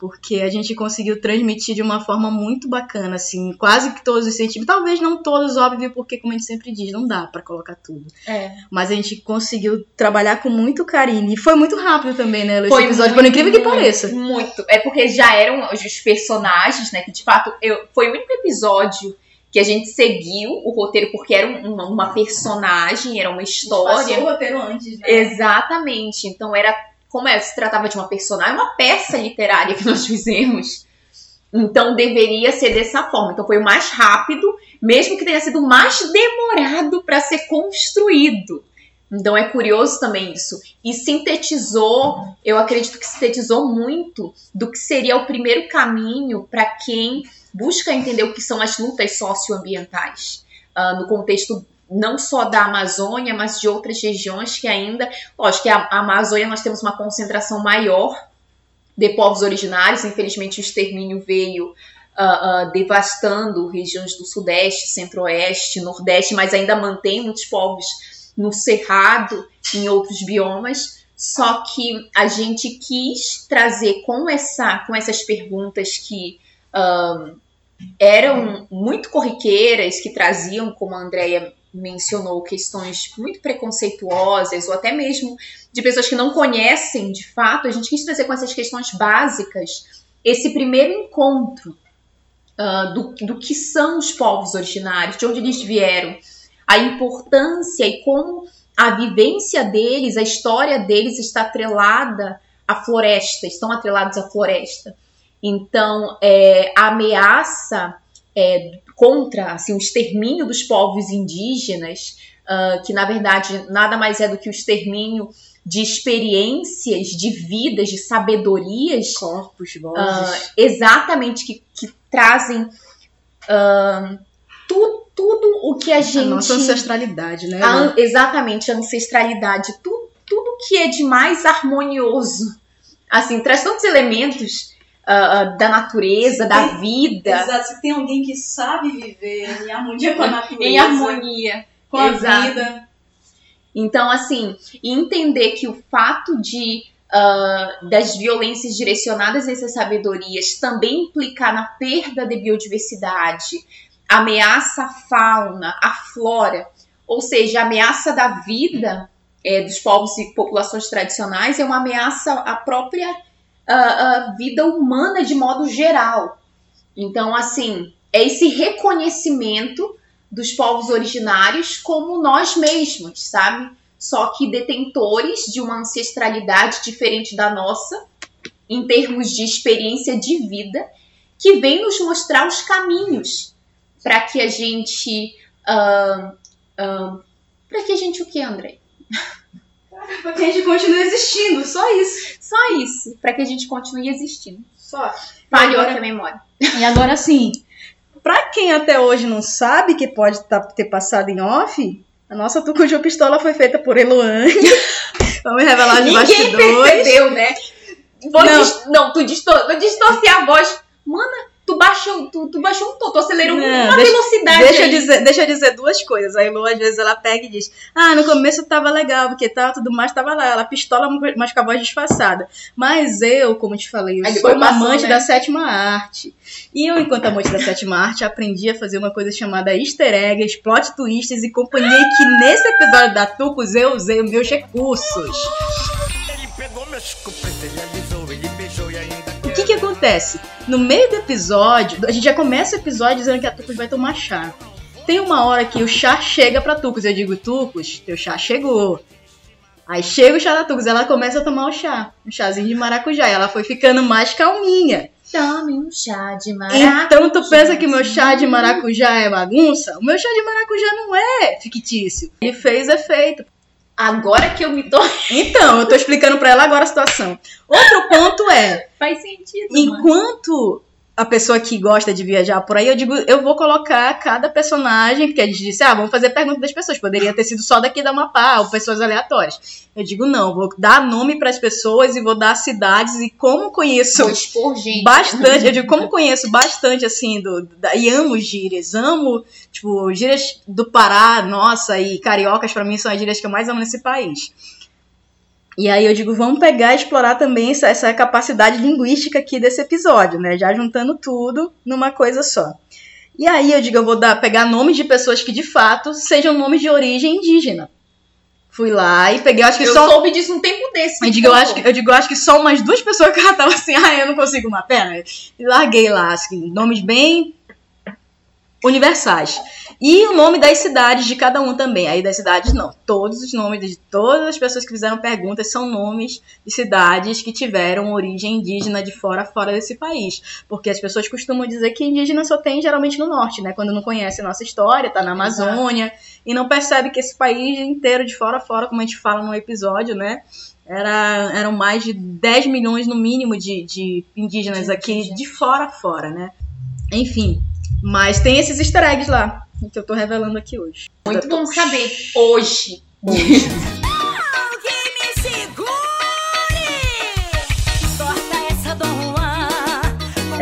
Porque a gente conseguiu transmitir de uma forma muito bacana, assim, quase que todos os sentimentos. Talvez não todos, óbvio, porque, como a gente sempre diz, não dá pra colocar tudo. É. Mas a gente conseguiu trabalhar com muito carinho. E foi muito rápido também, né, esse Foi episódio, muito, por incrível que muito, pareça. Muito. É porque já eram os personagens, né? Que de fato eu, foi o único episódio que a gente seguiu o roteiro porque era um- uma, uma personagem, era uma história. roteiro antes, né? Exatamente. Então era como é, se tratava de uma personagem, uma peça literária que nós fizemos. Então deveria ser dessa forma. Então foi o mais rápido, mesmo que tenha sido mais demorado para ser construído. Então é curioso também isso. E sintetizou, eu acredito que sintetizou muito do que seria o primeiro caminho para quem busca entender o que são as lutas socioambientais. Ah, no contexto não só da Amazônia, mas de outras regiões que ainda. Lógico que a, Amazônia nós temos uma concentração maior de povos originários, infelizmente o extermínio veio ah, ah, devastando regiões do Sudeste, Centro-Oeste, Nordeste, mas ainda mantém muitos povos no Cerrado, em outros biomas. Só que a gente quis trazer com, essa, com essas perguntas que ah, eram muito corriqueiras, que traziam, como a Andrea mencionou, questões muito preconceituosas, ou até mesmo de pessoas que não conhecem de fato, a gente quis trazer com essas questões básicas esse primeiro encontro ah, do, do que são os povos originários, de onde eles vieram, a importância e como a vivência deles, a história deles está atrelada à floresta, estão atrelados à floresta. Então, é, a ameaça é, contra assim, o extermínio dos povos indígenas, uh, que na verdade nada mais é do que o extermínio de experiências, de vidas, de sabedorias. Corpos, uh, vozes. exatamente, que, que trazem uh, tu, tudo o que a gente. A nossa ancestralidade, né? a an- exatamente, a ancestralidade, tu, tudo que é de mais harmonioso. Assim, traz tantos elementos ah, ah, da natureza, da vida, Exato, se tem alguém que sabe viver em harmonia com a natureza, em harmonia. com a Exato. vida. Então, assim, entender que o fato de ah, das violências direcionadas a essas sabedorias também implicar na perda de biodiversidade, ameaça à fauna, à flora, ou seja, a ameaça da vida eh, dos povos e populações tradicionais é uma ameaça à própria ah, ah, vida humana de modo geral. Então, assim, é esse reconhecimento dos povos originários como nós mesmos, sabe? Só que detentores de uma ancestralidade diferente da nossa, em termos de experiência de vida, que vem nos mostrar os caminhos para que a gente. para que a gente o que, André? Pra que a gente continue existindo, só isso. Só isso, para que a gente continue existindo. Só. Falhou aqui a memória. E agora sim, pra quem até hoje não sabe que pode tá- ter passado em off, a nossa Tucuju Pistola foi feita por Eloane. Vamos revelar Ninguém bastidores. percebeu, né? Vou Não. dis- não, tu distor vou distorcer a voz. Mana, tu baixou, tu, tu baixou um tu acelerou Não, uma deixa- velocidade Deixa eu, dizer, deixa eu dizer duas coisas. A Elo, às vezes, ela pega e diz: Ah, no começo tava legal, porque tava tudo mais, tava lá. Ela pistola, mas com a voz disfarçada. Mas eu, como eu te falei, eu Aí sou uma passou, amante né? da sétima arte. E eu, enquanto amante da sétima arte, aprendi a fazer uma coisa chamada easter eggs, plot twists e companhia. Que nesse episódio da Tucos eu usei os meus recursos. Ele pegou meu escopeta, que que acontece? No meio do episódio, a gente já começa o episódio dizendo que a Tucos vai tomar chá. Tem uma hora que o chá chega pra Tucos. Eu digo, Tucos, teu chá chegou. Aí chega o chá da Tucos, ela começa a tomar o chá. Um chazinho de maracujá. E ela foi ficando mais calminha. Tome um chá de maracujá. Então tu pensa que o meu chá de maracujá é bagunça? O meu chá de maracujá não é fictício. Ele fez efeito. Agora que eu me tô. Então, eu tô explicando pra ela agora a situação. Outro ponto é, Faz sentido. Enquanto a pessoa que gosta de viajar por aí, eu digo, eu vou colocar cada personagem, porque a gente disse, ah, vamos fazer pergunta das pessoas. Poderia ter sido só daqui da Amapá ou pessoas aleatórias. Eu digo, não, vou dar nome para as pessoas e vou dar cidades e como conheço bastante, eu digo, como conheço bastante, assim, do, da- e amo gírias, amo, tipo, gírias do Pará, nossa, e cariocas pra mim são as gírias que eu mais amo nesse país. E aí eu digo, vamos pegar e explorar também essa, essa capacidade linguística aqui desse episódio, né, já juntando tudo numa coisa só. E aí eu digo, eu vou dar, pegar nomes de pessoas que de fato sejam nomes de origem indígena. Fui lá e peguei, eu acho que Eu só soube disso um tempo desse. eu digo, eu acho, que, eu digo, eu acho que só umas duas pessoas que ela tava assim, ah, eu não consigo uma pena. E larguei lá, assim, nomes bem universais. E o nome das cidades de cada um também. Aí das cidades, não. Todos os nomes de todas as pessoas que fizeram perguntas são nomes de cidades que tiveram origem indígena de fora a fora desse país. Porque as pessoas costumam dizer que indígena só tem geralmente no norte, né? Quando não conhece a nossa história, tá na Amazônia. E não percebe que esse país inteiro, de fora a fora, como a gente fala no episódio, né? Era, eram mais de 10 milhões no mínimo de, de indígenas aqui, de fora a fora, né? Enfim. Mas tem esses easter eggs lá, que eu tô revelando aqui hoje. Muito bom saber. Hoje.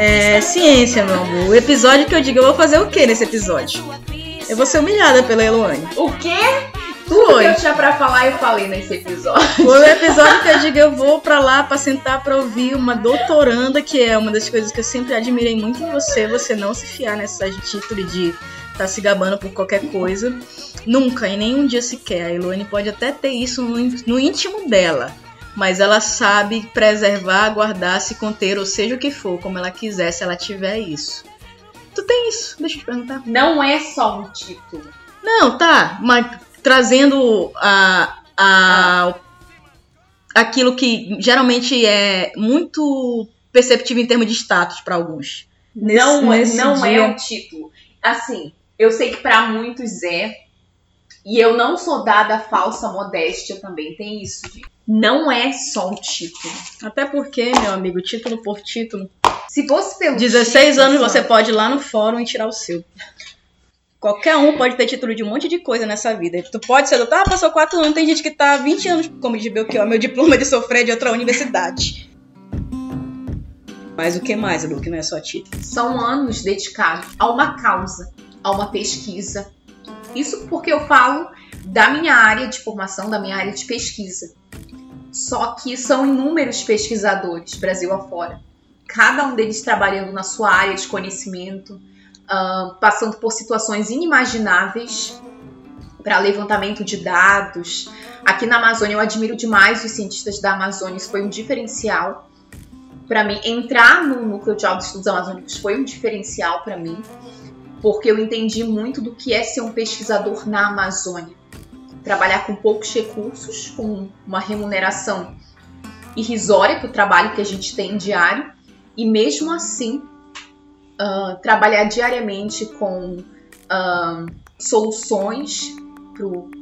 É ciência, meu amor. O episódio que eu digo, eu vou fazer o que nesse episódio? Eu vou ser humilhada pela Eloane. O quê? Tudo Foi. que eu tinha pra falar, eu falei nesse episódio. Foi o episódio que eu digo, eu vou pra lá pra sentar pra ouvir uma doutoranda, que é uma das coisas que eu sempre admirei muito em você, você não se fiar nessa título de tá se gabando por qualquer coisa. Nunca, em nenhum dia sequer. A Eloane pode até ter isso no íntimo dela. Mas ela sabe preservar, guardar, se conter, ou seja o que for, como ela quiser, se ela tiver isso. Tu tem isso? Deixa eu te perguntar. Não é só um título. Não, tá, mas trazendo a, a aquilo que geralmente é muito perceptível em termos de status para alguns. Não, é- nesse não é dia. o título. Assim, eu sei que pra muitos é. E eu não sou dada a falsa modéstia também. Tem isso, gente. Não é só o título. Até porque, meu amigo, título por título. Se fosse pelo 16 título, anos você pode ir lá no fórum e tirar o seu. Qualquer um pode ter título de um monte de coisa nessa vida. Tu pode ser doutor, ah, passou 4 anos, tem gente que tá há 20 anos, como diz Belchior, meu diploma de sofrer de outra universidade. Mas o que mais, Lu, que não é só título? são anos dedicados a uma causa, a uma pesquisa. Isso porque eu falo da minha área de formação, da minha área de pesquisa. Só que são inúmeros pesquisadores, Brasil afora. Cada um deles trabalhando na sua área de conhecimento, ah, passando por situações inimagináveis para levantamento de dados. Aqui na Amazônia eu admiro demais os cientistas da Amazônia, isso foi um diferencial para mim. Entrar no núcleo de estudos amazônicos foi um diferencial para mim, porque eu entendi muito do que é ser um pesquisador na Amazônia. Trabalhar com poucos recursos, com uma remuneração irrisória para o trabalho que a gente tem diário, e mesmo assim ah, trabalhar diariamente com ah, soluções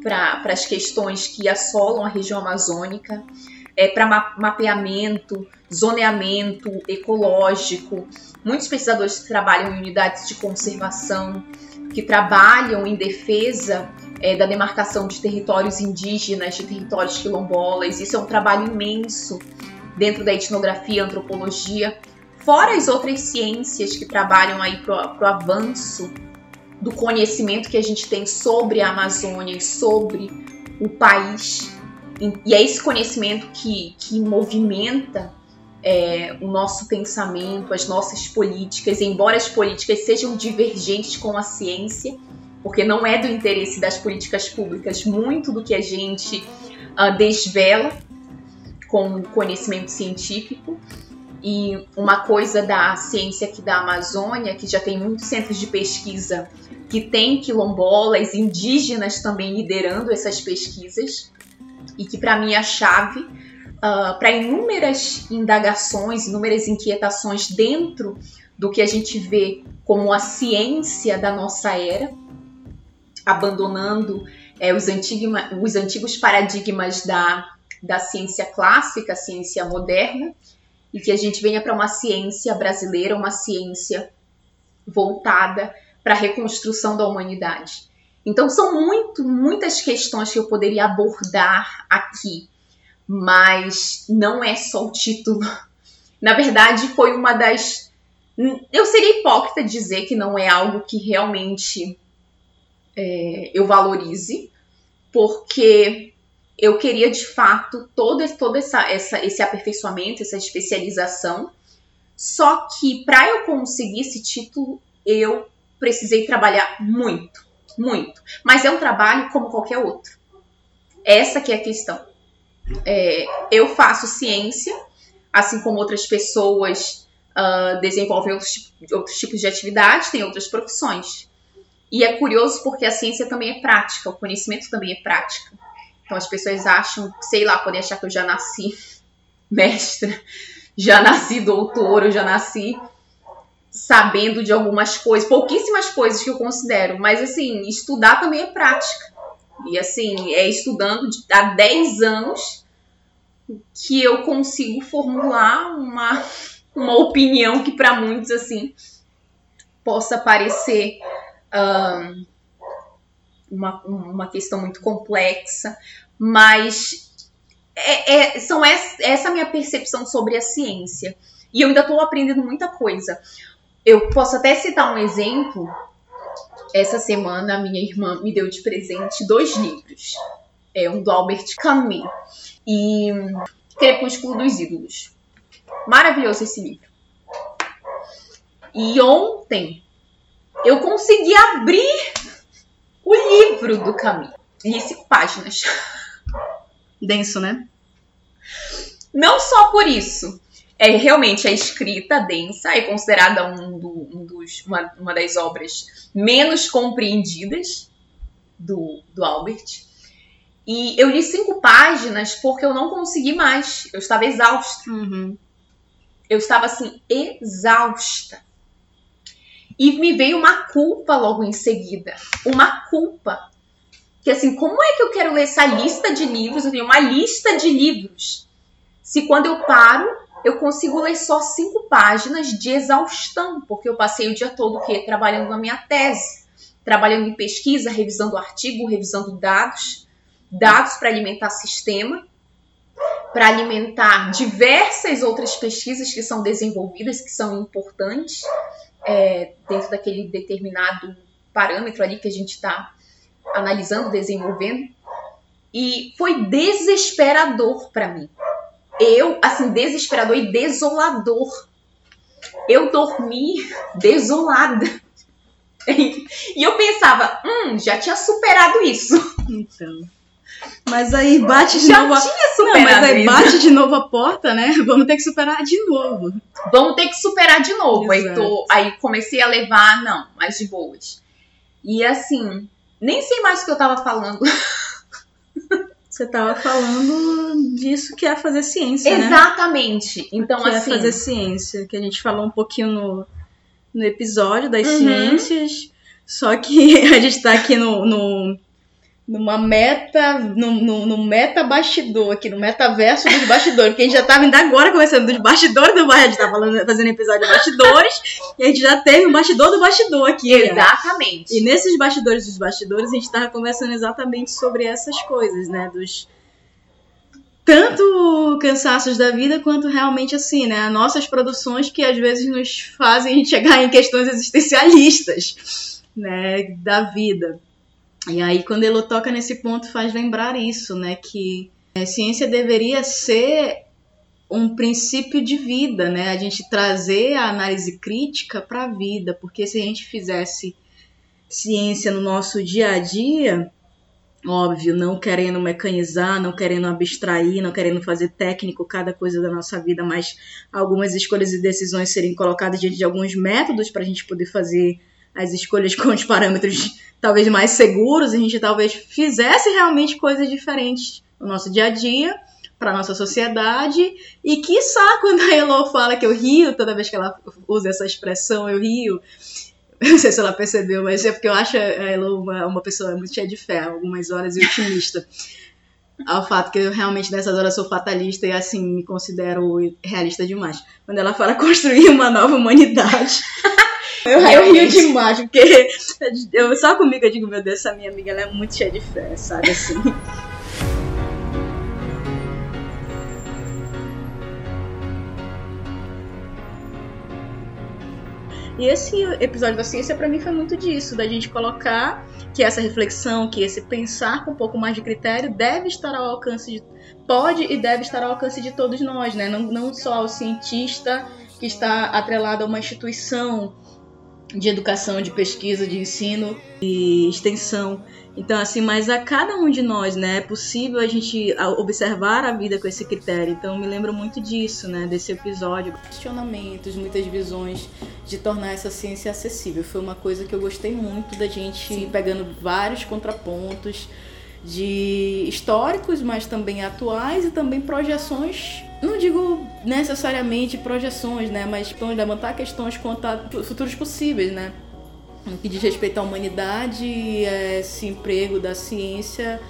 para as questões que assolam a região amazônica, é, para mapeamento, zoneamento ecológico. Muitos pesquisadores trabalham em unidades de conservação, que trabalham em defesa é, da demarcação de territórios indígenas, de territórios quilombolas. Isso é um trabalho imenso dentro da etnografia, antropologia, fora as outras ciências que trabalham aí para o avanço do conhecimento que a gente tem sobre a Amazônia e sobre o país. E é esse conhecimento que, que movimenta é, o nosso pensamento, as nossas políticas, embora as políticas sejam divergentes com a ciência, porque não é do interesse das políticas públicas muito do que a gente ah, desvela com o conhecimento científico. E uma coisa da ciência aqui da Amazônia, que já tem muitos centros de pesquisa que tem quilombolas, indígenas também liderando essas pesquisas, e que para mim é a chave uh, para inúmeras indagações, inúmeras inquietações dentro do que a gente vê como a ciência da nossa era, abandonando é, os, antigma, os antigos paradigmas da, da ciência clássica, ciência moderna, e que a gente venha para uma ciência brasileira, uma ciência voltada para a reconstrução da humanidade. Então são muito, muitas questões que eu poderia abordar aqui, mas não é só o título. Na verdade, foi uma das. Eu seria hipócrita dizer que não é algo que realmente é, eu valorize, porque eu queria de fato todo, todo essa, essa, esse aperfeiçoamento, essa especialização. Só que para eu conseguir esse título, eu precisei trabalhar muito, muito. Mas é um trabalho como qualquer outro. Essa que é a questão. É, eu faço ciência, assim como outras pessoas uh, desenvolvem outros, outros tipos de atividades, têm outras profissões. E é curioso porque a ciência também é prática, o conhecimento também é prática. Então as pessoas acham, sei lá, podem achar que eu já nasci mestra, já nasci doutora, eu já nasci sabendo de algumas coisas, pouquíssimas coisas que eu considero, mas assim, estudar também é prática. E assim, é estudando de- há 10 anos que eu consigo formular uma, uma opinião que para muitos assim possa parecer ahn, uma, uma questão muito complexa, mas é, é- são essa, essa é a minha percepção sobre a ciência. E eu ainda estou aprendendo muita coisa. Eu posso até citar um exemplo. Essa semana, a minha irmã me deu de presente dois livros. É um do Albert Camus e Crepúsculo dos Ídolos. Maravilhoso esse livro. E ontem eu consegui abrir o livro do Camus. Li cinco páginas. Denso, né? Não só por isso. É realmente a escrita densa é considerada um, do- um dos, uma, uma das obras menos compreendidas do, do Albert. E eu li cinco páginas porque eu não consegui mais. Eu estava exausta. Uhum. Eu estava assim, exausta. E me veio uma culpa logo em seguida. Uma culpa. Que assim, como é que eu quero ler essa lista de livros? Eu tenho uma lista de livros. Se quando eu paro, eu consigo ler só cinco páginas de exaustão, porque eu passei o dia todo o quê? Trabalhando na minha tese, trabalhando em pesquisa, revisando artigo, revisando dados, dados para alimentar sistema, para alimentar diversas outras pesquisas que são desenvolvidas, que são importantes é, dentro daquele determinado parâmetro ali que a gente está analisando, desenvolvendo. E foi desesperador para mim. Eu, assim, desesperador e desolador. Eu dormi desolada. E eu pensava, hum, já tinha superado isso. Então. Mas aí bate de Já novo. a- Não, mas aí isso. bate de novo a porta, né? Vamos ter que superar de novo. Vamos ter que superar de novo. Aí, tô, aí comecei a levar, não, mais de boas. E assim, nem sei mais o que eu tava falando. Você tava falando disso que é fazer ciência, né? Exatamente. Então, que assim. é fazer ciência, que a gente falou um pouquinho no, no episódio das Uhum. ciências, só que a gente tá aqui no, no- numa meta, no, no, no meta bastidor, aqui no metaverso dos bastidores, porque a gente já tava ainda agora conversando dos bastidores do bairro, a gente tá falando, fazendo episódio de bastidores, e a gente já teve um bastidor do bastidor aqui. né? Exatamente. E nesses bastidores dos bastidores, a gente tava conversando exatamente sobre essas coisas, né? Dos tanto cansaços da vida quanto realmente assim, né? Nossas produções que às vezes nos fazem chegar em questões existencialistas, né? Da vida. E aí, quando ele toca nesse ponto, faz lembrar isso, né? Que a ciência deveria ser um princípio de vida, né? A gente trazer a análise crítica para a vida, porque se a gente fizesse ciência no nosso dia a dia, óbvio, não querendo mecanizar, não querendo abstrair, não querendo fazer técnico cada coisa da nossa vida, mas algumas escolhas e decisões serem colocadas diante de alguns métodos para a gente poder fazer as escolhas com os parâmetros talvez mais seguros, a gente talvez fizesse realmente coisas diferentes no nosso dia a dia, para nossa sociedade, e quiçá quando a Elo fala que eu rio, toda vez que ela usa essa expressão, eu rio, não sei se ela percebeu, mas é porque eu acho a Elo uma, uma pessoa muito cheia de fé, algumas horas e otimista. Ao fato que eu realmente nessas horas sou fatalista e assim me considero realista demais. Quando ela fala construir uma nova humanidade. Eu, eu rio demais, porque eu, só comigo eu digo, meu Deus, essa minha amiga ela é muito cheia de fé, sabe assim. E esse episódio da ciência pra mim foi muito disso, da gente colocar que essa reflexão, que esse pensar com um pouco mais de critério deve estar ao alcance de pode e deve estar ao alcance de todos nós, né? Não, não só o cientista que está atrelado a uma instituição de educação, de pesquisa, de ensino e extensão. Então, assim, mas a cada um de nós, né, é possível a gente observar a vida com esse critério. Então, me lembro muito disso, né, desse episódio. Questionamentos, muitas visões de tornar essa ciência acessível. Foi uma coisa que eu gostei muito da gente ir pegando vários contrapontos de históricos, mas também atuais e também projeções. Não digo necessariamente projeções, né, mas levantar questões quanto a futuros possíveis, né? no que diz respeito à humanidade, esse emprego da ciência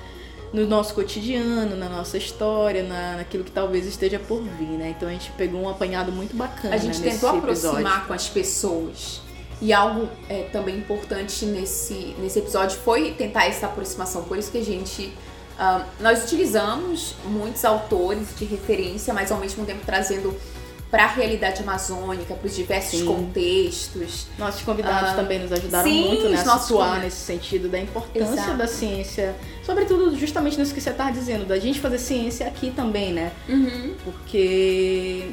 no nosso cotidiano, na nossa história, na, naquilo que talvez esteja por vir, né? Então a gente pegou um apanhado muito bacana. A gente tentou episódio. aproximar com as pessoas. E algo é, também importante nesse, nesse episódio foi tentar essa aproximação. Por isso que a gente. ah, nós utilizamos muitos autores de referência, mas ao mesmo tempo trazendo para a realidade amazônica, para os diversos Sim. contextos. Nossos convidados Ah, também nos ajudaram sim, muito né, a situar convidados. nesse sentido da importância Exato. da ciência, sobretudo justamente nisso que você estava dizendo, da gente fazer ciência aqui também, né? Porque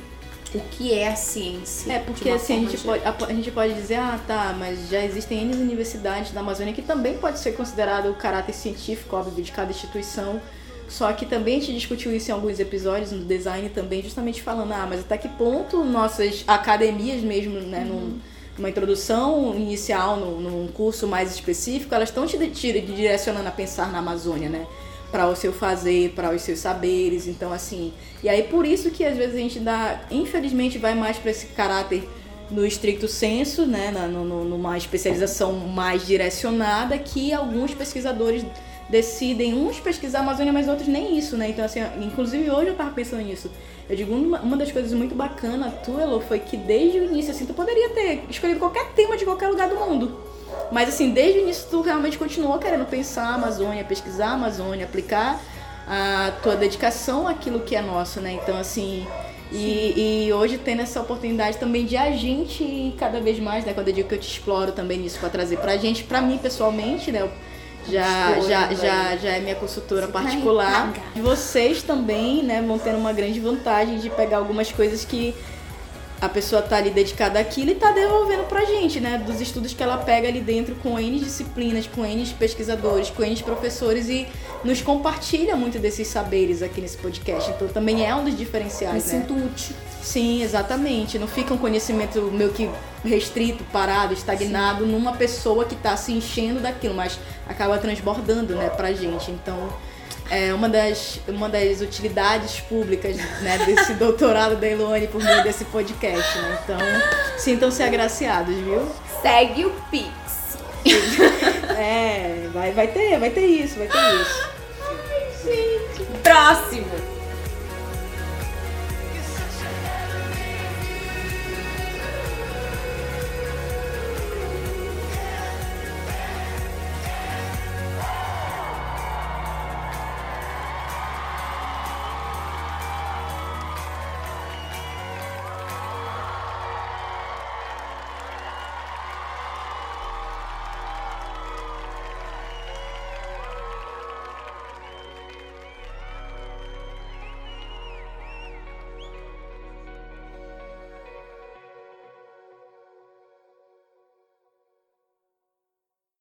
O que é a ciência? É, porque assim, a gente, geral? pode, a, gente pode dizer, ah, tá, mas já existem N universidades da Amazônia que também pode ser considerado o caráter científico, óbvio, de cada instituição. Só que também a gente discutiu isso em alguns episódios, no design também, justamente falando, ah, mas até que ponto nossas academias mesmo, né, num- numa introdução inicial, num, num curso mais específico, elas estão te, te direcionando a pensar na Amazônia, né? Para o seu fazer, para os seus saberes, então assim. E aí por isso que às vezes a gente dá, infelizmente, vai mais para esse caráter no estricto senso, né, na, no, numa especialização mais direcionada, que alguns pesquisadores decidem uns pesquisar a Amazônia, mas outros nem isso, né? Então, assim, inclusive hoje eu tava pensando nisso. Eu digo, uma, uma das coisas muito bacanas tua, Elô, foi que desde o início, assim, tu poderia ter escolhido qualquer tema de qualquer lugar do mundo. Mas, assim, desde o início tu realmente continuou querendo pensar a Amazônia, pesquisar a Amazônia, aplicar a tua dedicação àquilo que é nosso, né? Então, assim, e, e hoje tendo essa oportunidade também de a gente cada vez mais, né? Quando eu digo que eu te exploro também nisso pra trazer pra gente, pra mim pessoalmente, né? Já, já, né? já, já é minha consultora vai particular. pagar. E vocês também, né, vão tendo uma grande vantagem de pegar algumas coisas que a pessoa tá ali dedicada àquilo e tá devolvendo pra gente, né? Dos estudos que ela pega ali dentro com N disciplinas, com N pesquisadores, com N professores e nos compartilha muito desses saberes aqui nesse podcast. Então também é um dos Me diferenciais, né? sinto útil. Sim, exatamente. Não fica um conhecimento meio que restrito, parado, estagnado numa pessoa que tá se enchendo daquilo, mas acaba transbordando, né, pra gente. Então, é uma das, uma das utilidades públicas, né, desse doutorado da Eloane por meio desse podcast, né? Então, sintam-se agraciados, viu? Segue o Pix. É, vai, vai ter, vai ter isso, vai ter isso. Próximo.